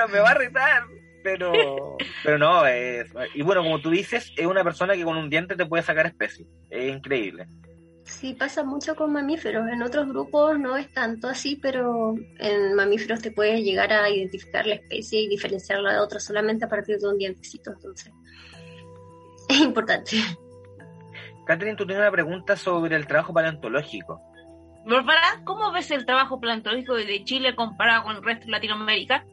Me va a retar. Pero, pero no, es, y bueno, como tú dices, es una persona que con un diente te puede sacar especie. Es increíble. Sí, pasa mucho con mamíferos. En otros grupos no es tanto así, pero en mamíferos te puedes llegar a identificar la especie y diferenciarla de otra solamente a partir de un dientecito. Entonces, es importante. Catherine, tú tienes una pregunta sobre el trabajo paleontológico. ¿Para cómo ves el trabajo paleontológico de Chile comparado con el resto de Latinoamérica?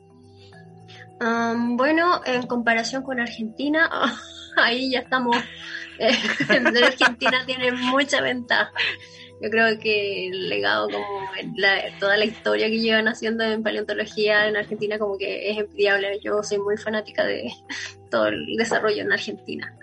bueno, en comparación con Argentina, ahí ya estamos. Eh, Argentina tiene mucha ventaja. Yo creo que el legado, como toda la historia que llevan haciendo en paleontología en Argentina, como que es envidiable. Yo soy muy fanática de todo el desarrollo en Argentina.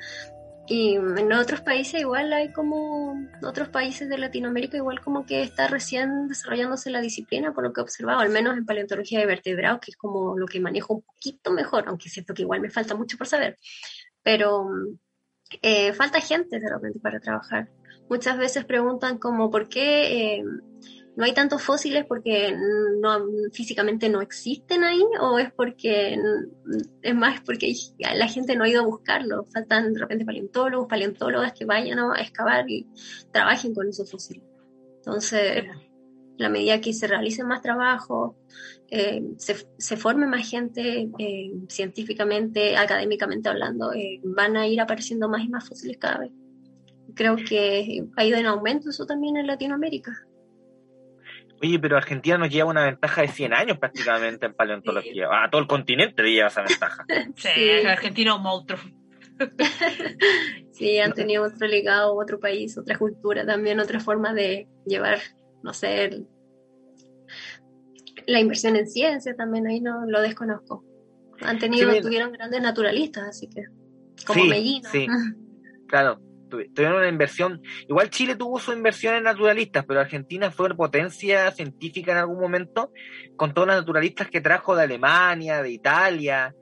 Y en otros países igual hay como, otros países de Latinoamérica igual como que está recién desarrollándose la disciplina, por lo que he observado, al menos en paleontología de vertebrados, que es como lo que manejo un poquito mejor, aunque siento que igual me falta mucho por saber. Pero eh, falta gente de repente para trabajar. Muchas veces preguntan como por qué eh, no hay tantos fósiles porque no, físicamente no existen ahí o es porque es más porque la gente no ha ido a buscarlo. Faltan de repente paleontólogos, paleontólogas que vayan a excavar y trabajen con esos fósiles. Entonces, la medida que se realicen más trabajo, eh, se, se, forme más gente eh, científicamente, académicamente hablando, eh, van a ir apareciendo más y más fósiles cada vez. Creo que ha ido en aumento eso también en Latinoamérica. Oye, pero Argentina nos lleva una ventaja de 100 años prácticamente en paleontología. A todo el continente le lleva esa ventaja. sí, Argentina es un monstruo. sí, han tenido otro legado, otro país, otra cultura, también otra forma de llevar, no sé, la inversión en ciencia también, ahí no lo desconozco. Han tenido, tuvieron grandes naturalistas, así que, como sí, Sí, claro tuvieron una inversión, igual Chile tuvo su inversión en naturalistas, pero Argentina fue una potencia científica en algún momento, con todos los naturalistas que trajo de Alemania, de Italia,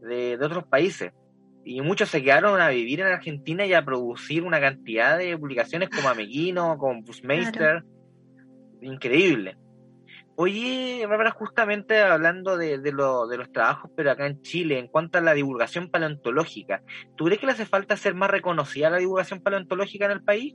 de, otros países. Y muchos se quedaron a vivir en Argentina y a producir una cantidad de publicaciones como Ameguino, como Busmeister. Increíble. Oye, Bárbara, justamente hablando de, de, lo, de, los trabajos, pero acá en Chile, en cuanto a la divulgación paleontológica, ¿tú crees que le hace falta ser más reconocida la divulgación paleontológica en el país?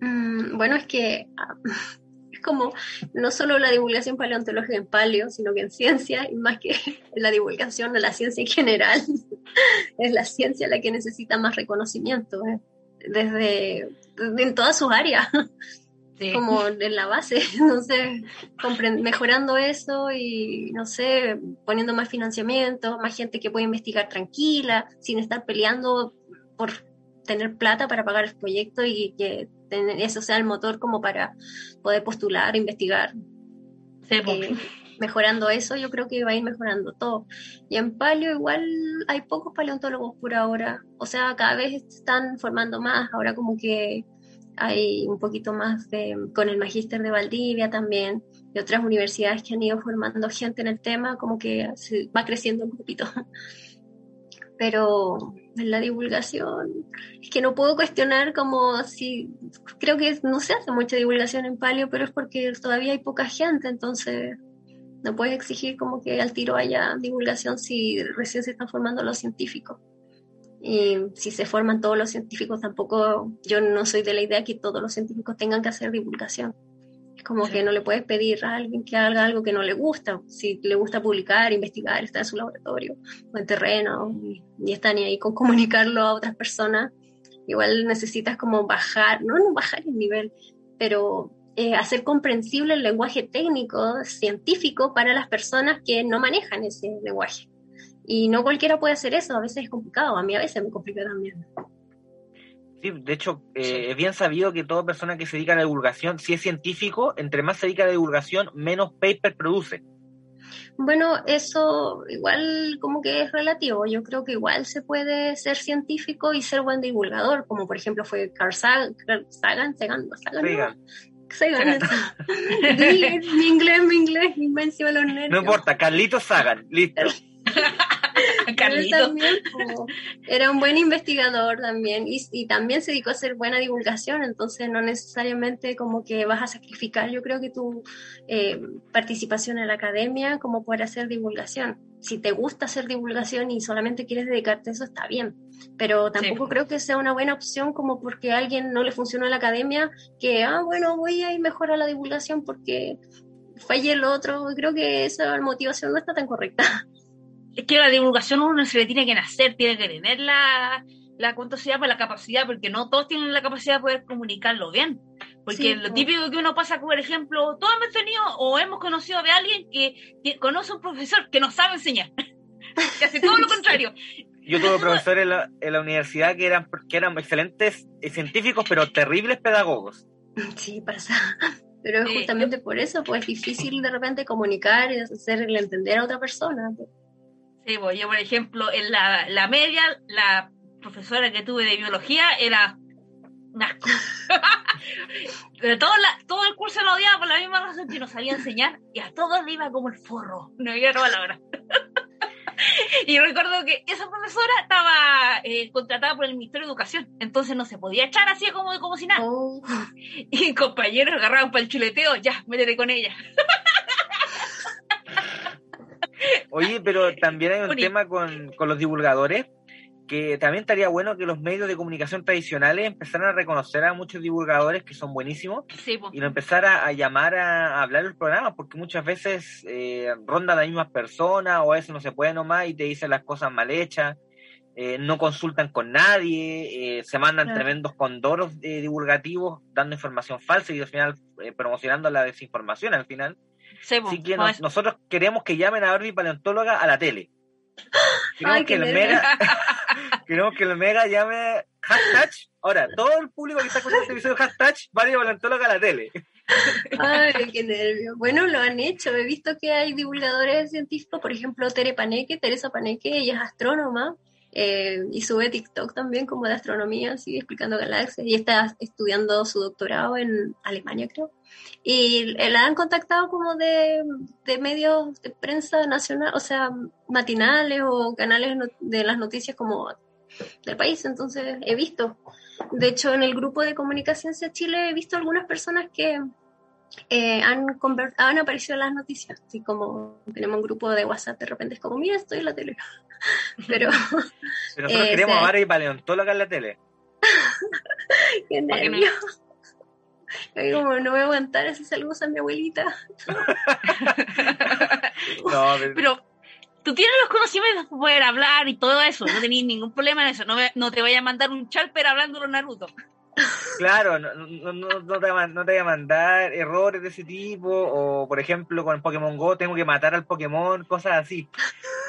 Mm, bueno, es que es como no solo la divulgación paleontológica en paleo, sino que en ciencia, y más que la divulgación de la ciencia en general, es la ciencia la que necesita más reconocimiento, ¿eh? desde en todas sus áreas como en la base, no sé, mejorando eso y, no sé, poniendo más financiamiento, más gente que puede investigar tranquila, sin estar peleando por tener plata para pagar el proyecto y que eso sea el motor como para poder postular, investigar. Sí, pues. mejorando eso, yo creo que va a ir mejorando todo. Y en paleo igual hay pocos paleontólogos por ahora, o sea, cada vez están formando más, ahora como que hay un poquito más de, con el magíster de Valdivia también, de otras universidades que han ido formando gente en el tema, como que se va creciendo un grupito. Pero en la divulgación, es que no puedo cuestionar como si, creo que no se hace mucha divulgación en palio, pero es porque todavía hay poca gente, entonces no puedes exigir como que al tiro haya divulgación si recién se están formando los científicos. Y si se forman todos los científicos, tampoco, yo no soy de la idea que todos los científicos tengan que hacer divulgación. Es como que no le puedes pedir a alguien que haga algo que no le gusta. Si le gusta publicar, investigar, está en su laboratorio o en terreno y, y está ni ahí con comunicarlo a otras personas, igual necesitas como bajar, no, no bajar el nivel, pero eh, hacer comprensible el lenguaje técnico, científico, para las personas que no manejan ese lenguaje. Y no cualquiera puede hacer eso, a veces es complicado, a mí a veces me complica también. Sí, de hecho, eh, es bien sabido que toda persona que se dedica a la divulgación, si es científico, entre más se dedica a la divulgación, menos paper produce. Bueno, eso igual como que es relativo. Yo creo que igual se puede ser científico y ser buen divulgador, como por ejemplo fue Carl Sagan, Sagan, Sagan, Sagan, Sagan. mi inglés, mi inglés, mi encima los nervios. No importa, Carlitos Sagan, listo. también era un buen investigador también y, y, también se dedicó a hacer buena divulgación, entonces no necesariamente como que vas a sacrificar, yo creo que tu eh, participación en la academia como por hacer divulgación. Si te gusta hacer divulgación y solamente quieres dedicarte a eso, está bien, pero tampoco creo que sea una buena opción como porque a alguien no le funcionó en la academia, que, ah, bueno, voy a ir mejor a la divulgación porque falle el otro, creo que esa motivación no está tan correcta es que la divulgación uno se le tiene que nacer, tiene que tener la, la ¿cuánto se llama? La capacidad, porque no todos tienen la capacidad de poder comunicarlo bien. Porque lo típico que uno pasa, por ejemplo, todos hemos tenido o hemos conocido de alguien que, conoce a un profesor que no sabe enseñar, que hace todo lo contrario. Yo tuve profesores en la, en la universidad que eran, que eran excelentes científicos, pero terribles pedagogos. Sí, pasa. Pero es justamente por eso, pues es difícil de repente comunicar y hacerle entender a otra persona. Sí, pues yo, por ejemplo, en la, la media, la profesora que tuve de biología era asco. todo, la, todo el curso lo odiaba por la misma razón que no sabía enseñar y a todos le iba como el forro, no había otra palabra. y recuerdo que esa profesora estaba eh, contratada por el Ministerio de Educación, entonces no se podía echar así como, como si nada. Oh. Y compañeros agarraban para el chuleteo, ya, métete con ella. Oye, pero también hay un tema con, los divulgadores que también estaría bueno que los medios de comunicación tradicionales empezaran a reconocer a muchos divulgadores que son buenísimos y no empezar a, llamar a, hablar los programas, porque muchas veces eh, rondan las mismas personas o a veces no se puede nomás y te dicen las cosas mal hechas, eh, no consultan con nadie, eh, se mandan tremendos condoros divulgativos dando información falsa y al final promocionando la desinformación al final. Así que nosotros queremos que llamen a Barbie Paleontóloga a la tele. Queremos, que, el mega, queremos que el Mega llame hashtag. Ahora, todo el público que está con este episodio hashtag Barbie Paleontóloga a la tele. Ay, qué nervio. Bueno, lo han hecho. He visto que hay divulgadores científicos, por ejemplo, Tere Paneque, Teresa Paneque, ella es astrónoma eh, y sube TikTok también como de astronomía, sigue explicando galaxias y está estudiando su doctorado en Alemania, creo. Y la han contactado como de, de medios de prensa nacional, o sea, matinales o canales de las noticias como del país. Entonces he visto. De hecho, en el grupo de Comunicación de Chile he visto algunas personas que eh, han, han aparecido en las noticias. Así como tenemos un grupo de WhatsApp, de repente es como, mira, estoy en la tele. Pero, Pero nosotros eh, queremos a Barbie paleontóloga en la tele. Qué nervio. Como no voy a aguantar ese saludos a mi abuelita. no, pero... tú tienes los conocimientos para poder hablar y todo eso, no tenés ningún problema en eso. No, no te vaya a mandar un charper hablando de Naruto. Claro, no, no, no, te, no, te, voy a mandar errores de ese tipo, o por ejemplo con Pokémon Go tengo que matar al Pokémon, cosas así.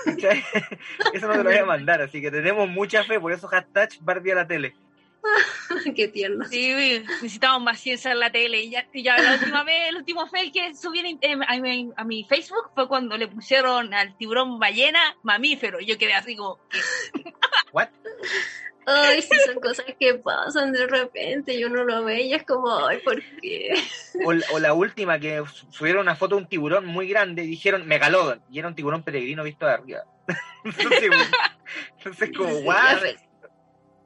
eso no te lo voy a mandar, así que tenemos mucha fe, por eso hashtag Barbie a la tele. Qué tierno. Sí, necesitamos más ciencia en la tele. Y ya, ya la última vez, el último fail que subí a, mi, a, mi, Facebook fue cuando le pusieron al tiburón ballena mamífero. Y yo quedé así como. ¿What? Ay, sí, son cosas que pasan de repente, yo no lo veo y es como, ay, ¿por qué? O, la última, que subieron una foto de un tiburón muy grande y dijeron Megalodon, y era un tiburón peregrino visto de arriba. entonces, como, ¿what?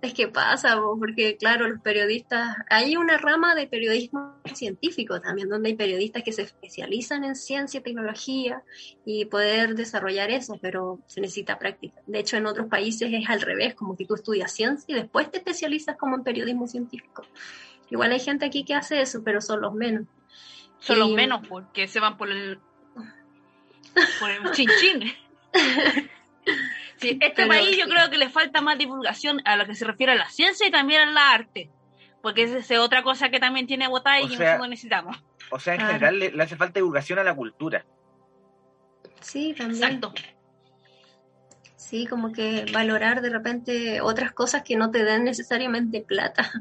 Es que pasa, porque claro, los periodistas, hay una rama de periodismo científico también, donde hay periodistas que se especializan en ciencia y tecnología y poder desarrollar eso, pero se necesita práctica. De hecho, en otros países es al revés, como que tú estudias ciencia y después te especializas como en periodismo científico. Igual hay gente aquí que hace eso, pero son los menos. Son los menos porque se van por el, por el chinchín. Sí, este país yo creo que le falta más divulgación a lo que se refiere a la ciencia y también a la arte, porque esa es otra cosa que también tiene botada y que necesitamos. O sea, en general le, hace falta divulgación a la cultura. Sí, también. Exacto. Sí, como que valorar de repente otras cosas que no te den necesariamente plata.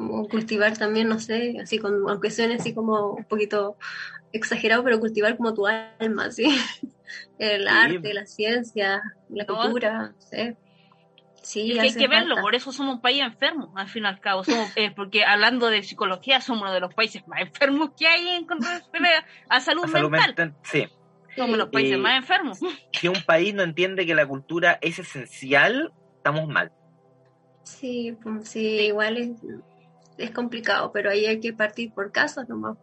Como cultivar también, no sé, así con, aunque suene así como un poquito exagerado, pero cultivar como tu alma, ¿sí? El arte, la ciencia, la cultura, ¿sí? Sí, hay que verlo, por eso somos un país enfermo, al fin y al cabo. Somos, eh, porque hablando de psicología, somos uno de los países más enfermos que hay en a salud, mental. sí. Somos los países más enfermos. Si un país no entiende que la cultura es esencial, estamos mal. Sí, pues, sí, igual es, es complicado, pero ahí hay que partir por casos nomás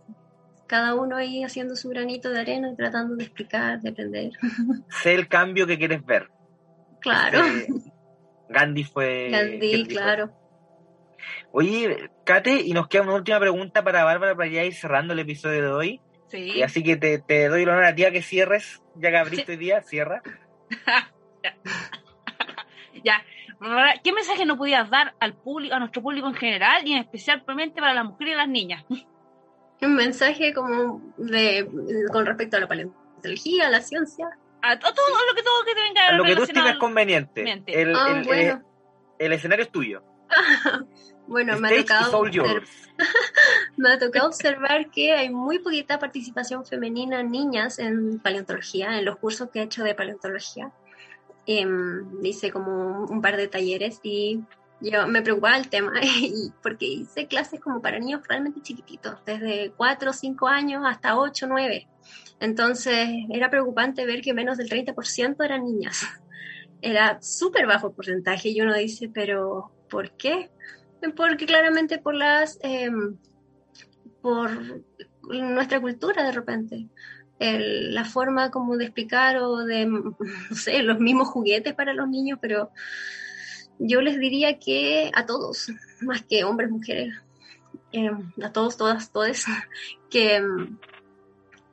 cada uno ahí haciendo su granito de arena y tratando de explicar, de aprender. Sé el cambio que quieres ver. Claro. Gandhi fue. Gandhi, claro. Oye, Kate, y nos queda una última pregunta para Bárbara para ya ir cerrando el episodio de hoy. Sí. Y así que te, te, doy el honor a ti a que cierres, ya que abriste hoy día, cierra. ya. ¿Qué mensaje no podías dar al público, a nuestro público en general y especialmente para las mujeres y las niñas? un mensaje como de con respecto a la paleontología, a la ciencia. A todo, lo que todo que te venga a lo que tú estimes conveniente. El, ah, el, el, escenario es tuyo. bueno, me ha, tocado me ha tocado observar que hay muy poquita participación femenina en niñas en paleontología, en los cursos que he hecho de paleontología. Eh, hice como un par de talleres y yo me preocupaba el tema porque hice clases como para niños realmente chiquititos, desde 4 o 5 años hasta 8 o 9. Entonces era preocupante ver que menos del 30% eran niñas. Era súper bajo porcentaje y uno dice, pero ¿por qué? Porque claramente por las... Em, por nuestra cultura de repente. La forma como de explicar o de, los mismos juguetes para los niños, pero yo les diría que a todos, más que hombres, mujeres, eh, a todos, todas, todes, que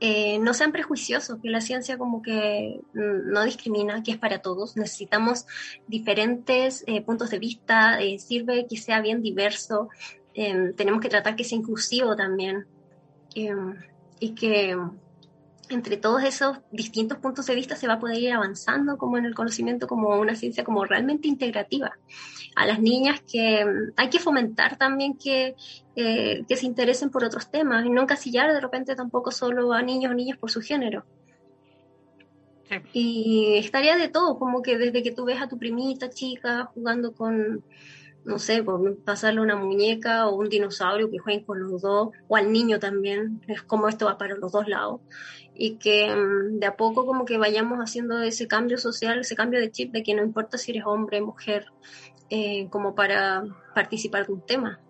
eh, no sean prejuiciosos, que la ciencia como que no discrimina, que es para todos. Necesitamos diferentes eh, puntos de vista, sirve que sea bien diverso, tenemos que tratar que sea inclusivo también y que entre todos esos distintos puntos de vista se va a poder ir avanzando como en el conocimiento como una ciencia como realmente integrativa. A las niñas que mm, hay que fomentar también que, eh, que se interesen por otros temas y no encasillar de repente tampoco solo a niños o niñas por su género. Y estaría de todo, como que desde que tú ves a tu primita chica jugando con, no sé, por pasarle una muñeca o un dinosaurio que jueguen con los dos, o al niño también, es como esto va para los dos lados y que mm, de a poco como que vayamos haciendo ese cambio social, ese cambio de chip de que no importa si eres hombre, mujer, eh, como para participar de un tema.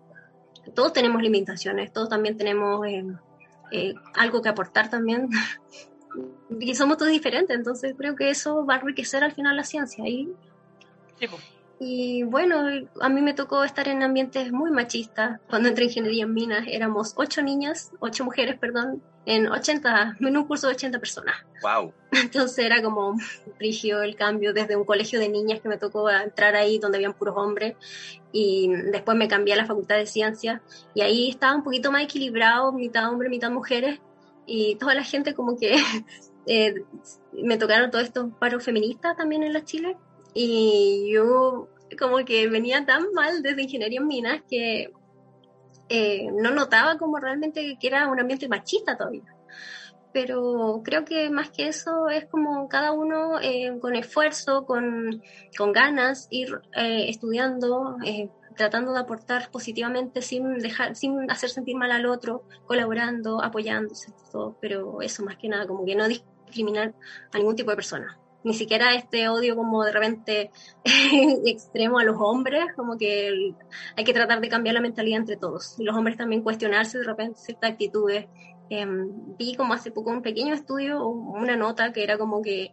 Todos tenemos limitaciones, todos también tenemos eh, eh, algo que aportar también. y somos todos diferentes, entonces creo que eso va a enriquecer al final la ciencia. Y, sí, pues. Y bueno, a mí me tocó estar en ambientes muy machistas. Cuando entré en ingeniería en minas éramos ocho niñas, ocho mujeres, perdón, en 80, en un curso de 80 personas. Wow. Entonces era como rígido el cambio desde un colegio de niñas que me tocó entrar ahí donde habían puros hombres y después me cambié a la facultad de ciencias y ahí estaba un poquito más equilibrado, mitad hombre, mitad mujeres y toda la gente como que eh, me tocaron todos estos paros feministas también en la Chile y yo como que venía tan mal desde ingeniería en minas que eh, no notaba como realmente que era un ambiente machista todavía. pero creo que más que eso es como cada uno eh, con esfuerzo, con, con ganas, ir eh, estudiando, tratando de aportar positivamente sin dejar, sin hacer sentir mal al otro, colaborando, apoyándose, todo, pero eso más que nada, como que no discriminar a ningún tipo de persona. Ni siquiera este odio como de repente extremo a los hombres, como que hay que tratar de cambiar la mentalidad entre todos. Y los hombres también cuestionarse de repente ciertas actitudes. Em, vi como hace poco un pequeño estudio, una nota que era como que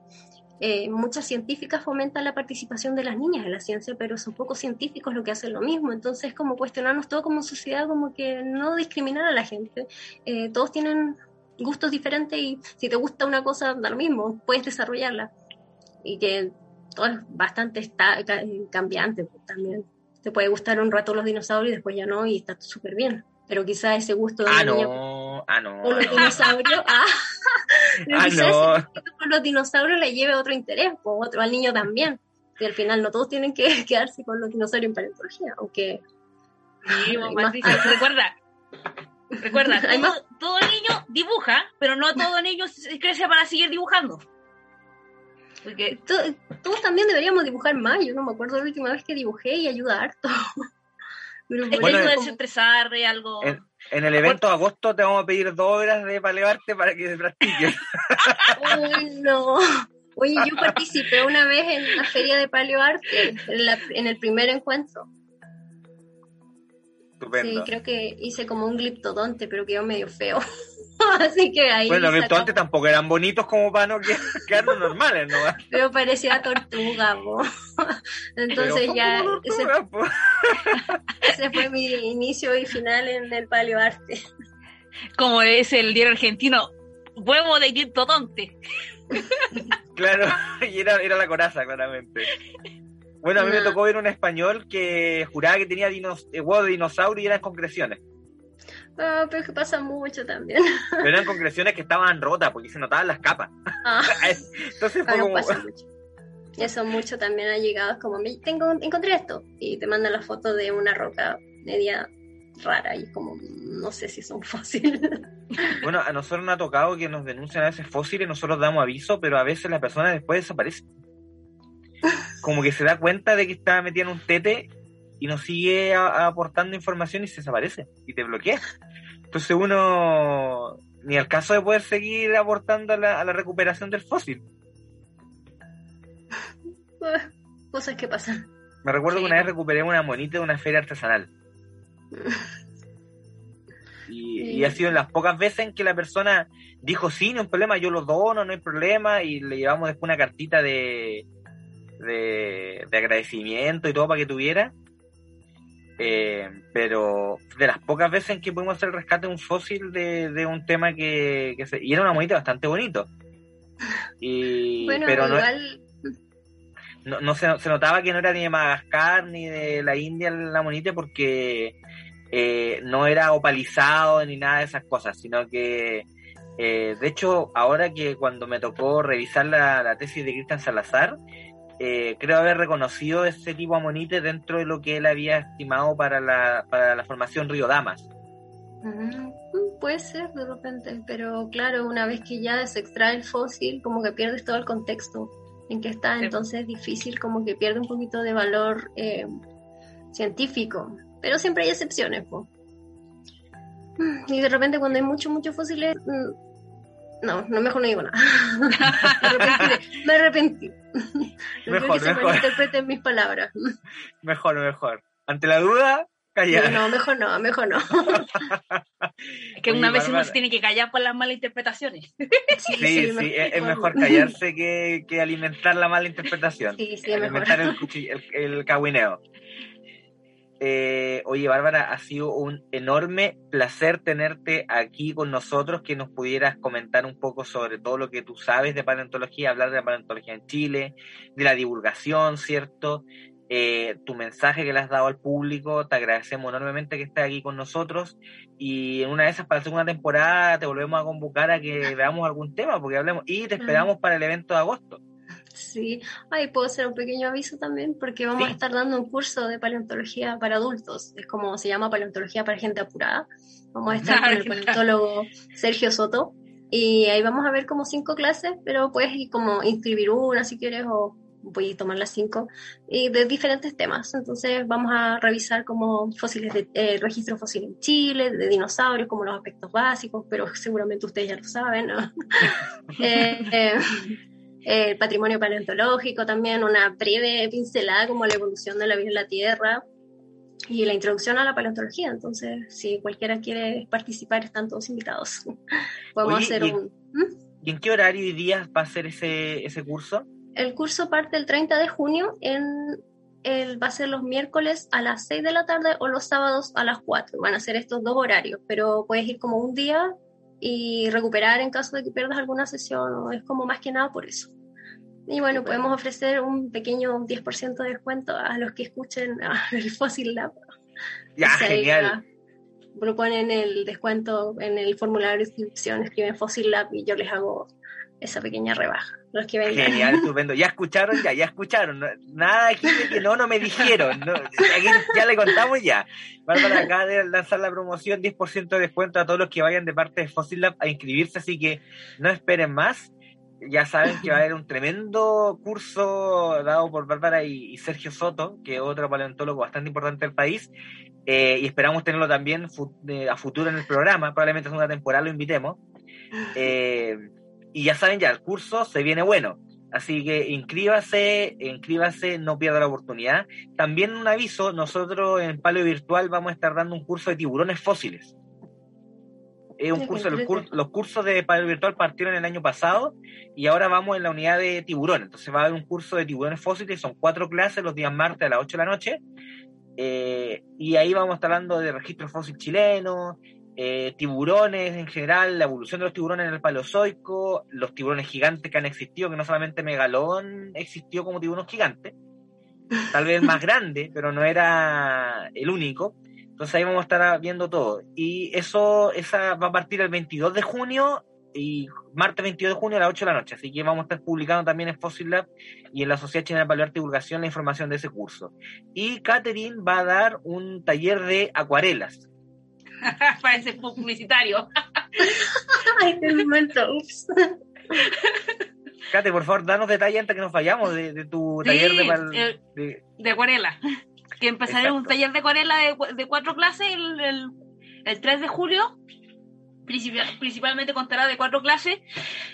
eh, muchas científicas fomentan la participación de las niñas en la ciencia, pero son pocos científicos los que hacen lo mismo. Entonces, como cuestionarnos todo como sociedad, como que no discriminar a la gente. Eh, todos tienen gustos diferentes y si te gusta una cosa, da lo mismo, puedes desarrollarla. Y que todo es bastante está, cambiante pues, también. Te puede gustar un rato los dinosaurios y después ya no, y está súper bien. Pero quizá ese gusto de ah, no, ah, no. los dinosaurios, ah, ah no. con los dinosaurios le lleve otro interés, o otro al niño también. Y al final no todos tienen que quedarse con los dinosaurios en paleontología, aunque... Sí, recuerda, recuerda, todo, todo, niño dibuja, pero no todo niño crece para seguir dibujando. Porque todos también deberíamos dibujar más. Yo no me acuerdo la última vez que dibujé y ayuda harto. Pero es bueno, expresar algo. En, el evento de agosto te vamos a pedir dos horas de palearte para que se practique. Uy, no. Oye, yo participé una vez en la feria de paleoarte, en, en el primer encuentro. Estupendo. Sí, creo que hice como un gliptodonte, pero quedó medio feo. Así que ahí. Bueno, los antes tampoco eran bonitos como para no quedar normales, ¿no? Pero parecía tortuga, po. Entonces ya. ese, fue mi inicio y final en el paleoarte. Como es el día argentino, huevo de gliptodonte. claro, y era, era la coraza, claramente. Bueno, a mí me tocó ver un español que juraba que tenía dinos, eh, huevo de dinosaurio y eran concreciones. Ah, pero que pasa mucho también. Pero eran concreciones que estaban rotas porque se notaban las capas. Ah. Entonces fue como... Pasa mucho. Eso mucho también ha llegado, como, tengo, encontré esto, y te mandan la foto de una roca media rara y como, no sé si son fósiles. Bueno, a nosotros nos ha tocado que nos denuncian a veces fósiles, nosotros damos aviso, pero a veces la persona después desaparece. Como que se da cuenta de que está metida en un tete y nos sigue aportando información y se desaparece y te bloquea. Entonces uno ni al caso de poder seguir aportando a la, recuperación del fósil. Cosas que pasan. Me recuerdo que una vez recuperé una monita de una feria artesanal. Y, ha sido en las pocas veces en que la persona dijo, sí, no hay problema, yo lo dono, no hay problema, y le llevamos después una cartita de, de, de agradecimiento y todo para que tuviera. Eh, pero de las pocas veces en que pudimos hacer el rescate de un fósil de, un tema que, se, y era una monita bastante bonito. Y, pero no, no, se, notaba que no era ni de Madagascar ni de la India la monita porque eh, no era opalizado ni nada de esas cosas, sino que eh, de hecho ahora que cuando me tocó revisar la, la tesis de Cristian Salazar, eh, creo haber reconocido ese tipo amonite dentro de lo que él había estimado para la, para la formación Río Damas. Mm, puede ser de repente, pero claro, una vez que ya se extrae el fósil, como que pierdes todo el contexto en que está, entonces es difícil, como que pierde un poquito de valor eh, científico, pero siempre hay excepciones. Y de repente cuando hay muchos, muchos fósiles, mm, no, no mejor no digo nada. me arrepentí. Me mejor, que mejor. se interpreten mis palabras. Mejor, mejor. Ante la duda, callar. No, mejor no, mejor no. que una vez uno se tiene que callar por las malas interpretaciones. Sí, sí, sí, es, mejor callarse que, que, alimentar la mala interpretación. Sí, sí, alimentar el, el, el cahuineo. Eh, oye, Bárbara, ha sido un enorme placer tenerte aquí con nosotros, que nos pudieras comentar un poco sobre todo lo que tú sabes de paleontología, hablar de la paleontología en Chile, de la divulgación, ¿cierto? Eh, tu mensaje que le has dado al público, te agradecemos enormemente que estés aquí con nosotros y en una de esas para la segunda temporada te volvemos a convocar a que veamos algún tema, porque hablemos y te esperamos para el evento de agosto. Sí, ahí puedo hacer un pequeño aviso también, porque vamos a estar dando un curso de paleontología para adultos, es como se llama paleontología para gente apurada. Vamos a estar con el paleontólogo Sergio Soto, Y ahí vamos a ver como cinco clases, pero puedes ir como inscribir una si quieres o voy a tomar las cinco, y de diferentes temas. Entonces vamos a revisar como fósiles de eh, registro fósil en Chile, de dinosaurios, como los aspectos básicos, pero seguramente ustedes ya lo saben. ¿no? eh, eh, el patrimonio paleontológico también, una breve pincelada como la evolución de la vida en la Tierra y la introducción a la paleontología. Entonces, si cualquiera quiere participar, están todos invitados. Podemos hacer un... ¿Mm? ¿Y en qué horario y días va a ser ese, ese curso? El curso parte el 30 de junio, en el, va a ser los miércoles a las 6 de la tarde o los sábados a las 4. Van a ser estos dos horarios, pero puedes ir como un día y recuperar en caso de que pierdas alguna sesión, o es como más que nada por eso. Y bueno, podemos ofrecer un pequeño 10% de descuento a los que escuchen el Fossil Lab. Ya, genial. Proponen el descuento en el formulario de inscripción, escriben Fossil Lab y yo les hago esa pequeña rebaja. Los que vengan. Genial, estupendo. Ya escucharon, ya, ya escucharon. Nada aquí de que no, no me dijeron. ya le contamos ya. Bárbara acaba de lanzar la promoción, 10% de descuento a todos los que vayan de parte de Fossil Lab a inscribirse, así que no esperen más. Ya saben que va a haber un tremendo curso dado por Bárbara y, Sergio Soto, que es otro paleontólogo bastante importante del país, eh, y esperamos tenerlo también a futuro en el programa, probablemente en una temporada lo invitemos. Eh, y ya saben, ya el curso se viene bueno. Así que inscríbase, inscríbase, no pierda la oportunidad. También un aviso, nosotros en Paleo Virtual vamos a estar dando un curso de tiburones fósiles. Es un curso, los, cursos de Paleo Virtual partieron el año pasado y ahora vamos en la unidad de tiburones. Entonces va a haber un curso de tiburones fósiles, son cuatro clases los días martes a las 8 de la noche. Eh, y ahí vamos a estar hablando de registro fósil chileno, eh, tiburones en general, la evolución de los tiburones en el Paleozoico, los tiburones gigantes que han existido, que no solamente Megalón existió como tiburón gigante, tal vez más grande, pero no era el único. Entonces ahí vamos a estar viendo todo. Y eso esa va a partir el 22 de junio y martes 22 de junio a las 8 de la noche. Así que vamos a estar publicando también en Fossil Lab y en la Sociedad China de Paleoarte Divulgación la información de ese curso. Y Catherine va a dar un taller de acuarelas Parece publicitario. Ay, qué momento, ups. Kate, por favor, danos detalles antes que nos vayamos de, tu taller de, de, de, acuarela. Que empezaré un taller de acuarela de, cuatro clases el, el, el 3 de julio principalmente contará de cuatro clases.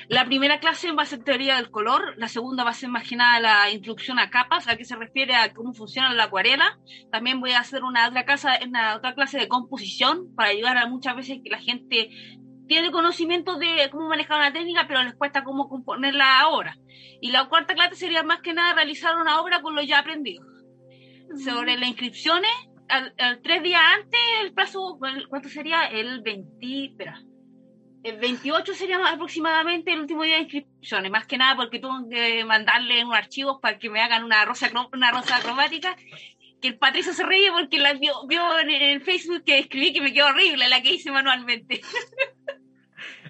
La primera clase va a ser teoría del color, la segunda va a ser más que nada la introducción a capas, a qué se refiere a cómo funciona la acuarela. También voy a hacer una otra, casa, una otra clase de composición para ayudar a muchas veces que la gente tiene conocimiento de cómo manejar una técnica, pero les cuesta cómo componerla ahora. Y la cuarta clase sería más que nada realizar una obra con lo ya aprendido. Sobre las inscripciones, tres días antes, el plazo, ¿cuánto sería? El 20, espera, el 28 sería aproximadamente el último día de inscripciones, más que nada porque tengo que mandarle un archivo para que me hagan una rosa, una rosa cromática, que el Patricio se ríe porque la vio, en el Facebook que escribí que me quedó horrible la que hice manualmente.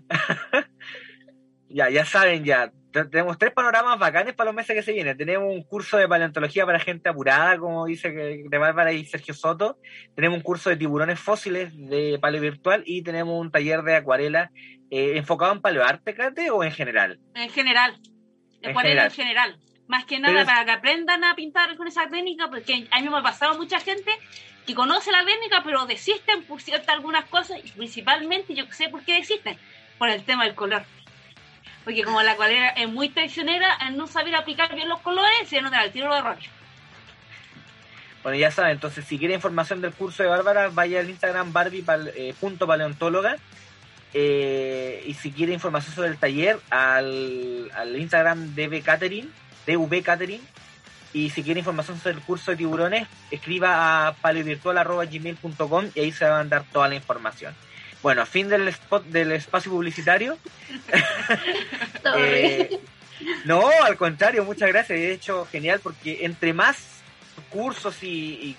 ya, ya saben, ya, tenemos tres panoramas bacanes para los meses que se vienen. Tenemos un curso de paleontología para gente apurada, como dice de Bárbara y Sergio Soto. Tenemos un curso de tiburones fósiles de paleo virtual y tenemos un taller de acuarela eh, enfocado en paleoarte, Cate, o en general. En general. Acuarela en general. Más que nada para que aprendan a pintar con esa técnica, porque a mí me ha pasado mucha gente que conoce la técnica, pero desisten por ciertas algunas cosas, y principalmente yo sé por qué desisten, por el tema del color porque como la cuadrera es muy traicionera, al no saber aplicar bien los colores, se nota el tiro de rollo. Bueno, ya saben, entonces si quiere información del curso de Bárbara, vaya al Instagram barbie.paleontóloga. Eh, eh, y si quiere información sobre el taller, al, al Instagram DV Catering, DV Catering. Y si quiere información sobre el curso de tiburones, escriba a paleovirtual.gmail.com y ahí se va a mandar toda la información. Bueno, fin del spot del espacio publicitario. Eh, no, al contrario, muchas gracias. De hecho, genial porque entre más cursos y,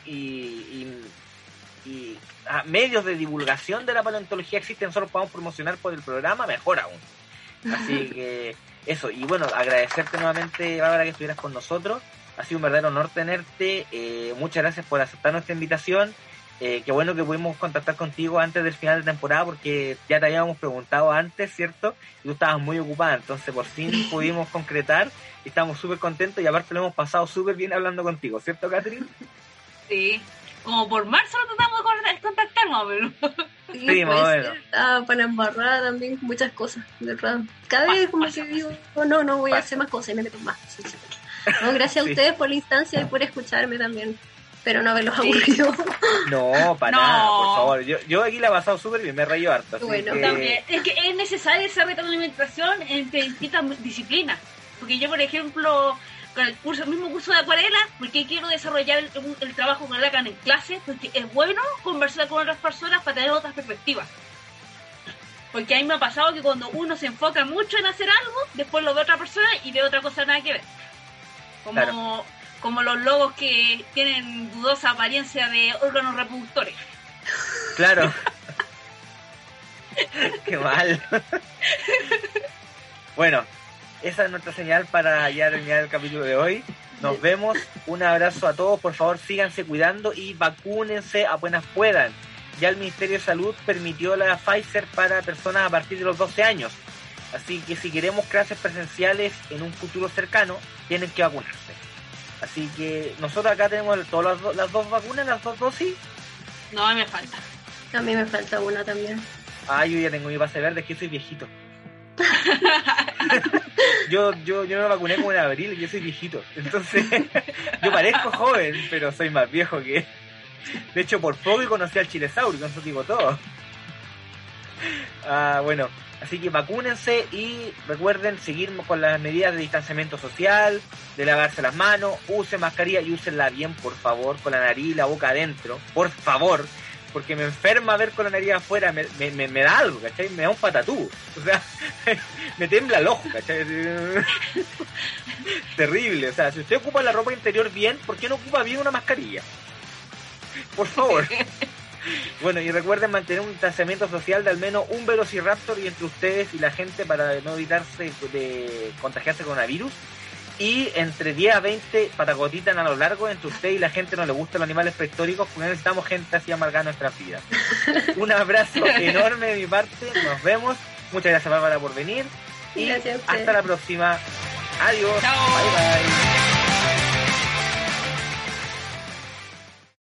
ah, medios de divulgación de la paleontología existen, nosotros podamos promocionar por el programa, mejor aún. Así que eso, y bueno, agradecerte nuevamente, Bárbara, que estuvieras con nosotros. Ha sido un verdadero honor tenerte. Eh, muchas gracias por aceptar nuestra invitación. Eh, qué bueno que pudimos contactar contigo antes del final de temporada porque ya te habíamos preguntado antes, ¿cierto? Y tú estabas muy ocupada, entonces por fin pudimos concretar y estamos súper contentos y aparte lo hemos pasado súper bien hablando contigo, ¿cierto, Catherine? Sí, como por marzo lo tratamos de contactar más o menos. Sí, sí más bueno. Ah, para embarrar también muchas cosas, ¿verdad? Cada vez como que digo, oh, no, no voy a hacer más cosas y me meto más. No, gracias a ustedes por la instancia y por escucharme también. Pero no haberlos aburrido. No, para nada, por favor. Yo, yo aquí la he pasado súper bien, me reído harto. Bueno, también, es que es necesaria esa retroalimentación entre distintas disciplinas. Porque yo, por ejemplo, con el curso, el mismo curso de acuarela, porque quiero desarrollar el, trabajo con Lacan en clase, porque es bueno conversar con otras personas para tener otras perspectivas. Porque a mí me ha pasado que cuando uno se enfoca mucho en hacer algo, después lo ve otra persona y ve otra cosa nada que ver. Como, como los lobos que tienen dudosa apariencia de órganos reproductores. Claro. Qué mal. bueno, esa es nuestra señal para ya terminar el capítulo de hoy. Nos vemos. Un abrazo a todos. Por favor, síganse cuidando y vacúnense apenas puedan. Ya el Ministerio de Salud permitió la Pfizer para personas a partir de los 12 años. Así que si queremos clases presenciales en un futuro cercano, tienen que vacunarse. Así que nosotros acá tenemos todas las, dos vacunas, las dos dosis. No, a mí me falta. A mí me falta una también. Ah, yo ya tengo mi base verde, es que soy viejito. yo, yo, yo me vacuné como en abril y yo soy viejito. Entonces, yo parezco joven, pero soy más viejo que. De hecho, por poco conocí al Chilesaur, con eso digo todo. Ah, bueno, así que vacúnense y recuerden seguir con las medidas de distanciamiento social, de lavarse las manos, usen mascarilla y úsenla bien, por favor, con la nariz y la boca adentro, por favor porque me enferma ver con la nariz afuera, me, me, me, da algo, ¿cachai? Me da un patatú, o sea, me tembla el ojo, ¿cachai? Terrible, o sea, si usted ocupa la ropa interior bien, ¿por qué no ocupa bien una mascarilla? Por favor. Bueno, y recuerden mantener un distanciamiento social de al menos un velociraptor y entre ustedes y la gente para no evitarse de contagiarse con coronavirus y entre 10 a 20 patagotitas a lo largo, entre usted y la gente no le gustan los animales prehistóricos, porque necesitamos gente así amargar nuestras vidas. Un abrazo enorme de mi parte, nos vemos. Muchas gracias Bárbara por venir y hasta la próxima. Adiós. Bye bye.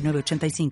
85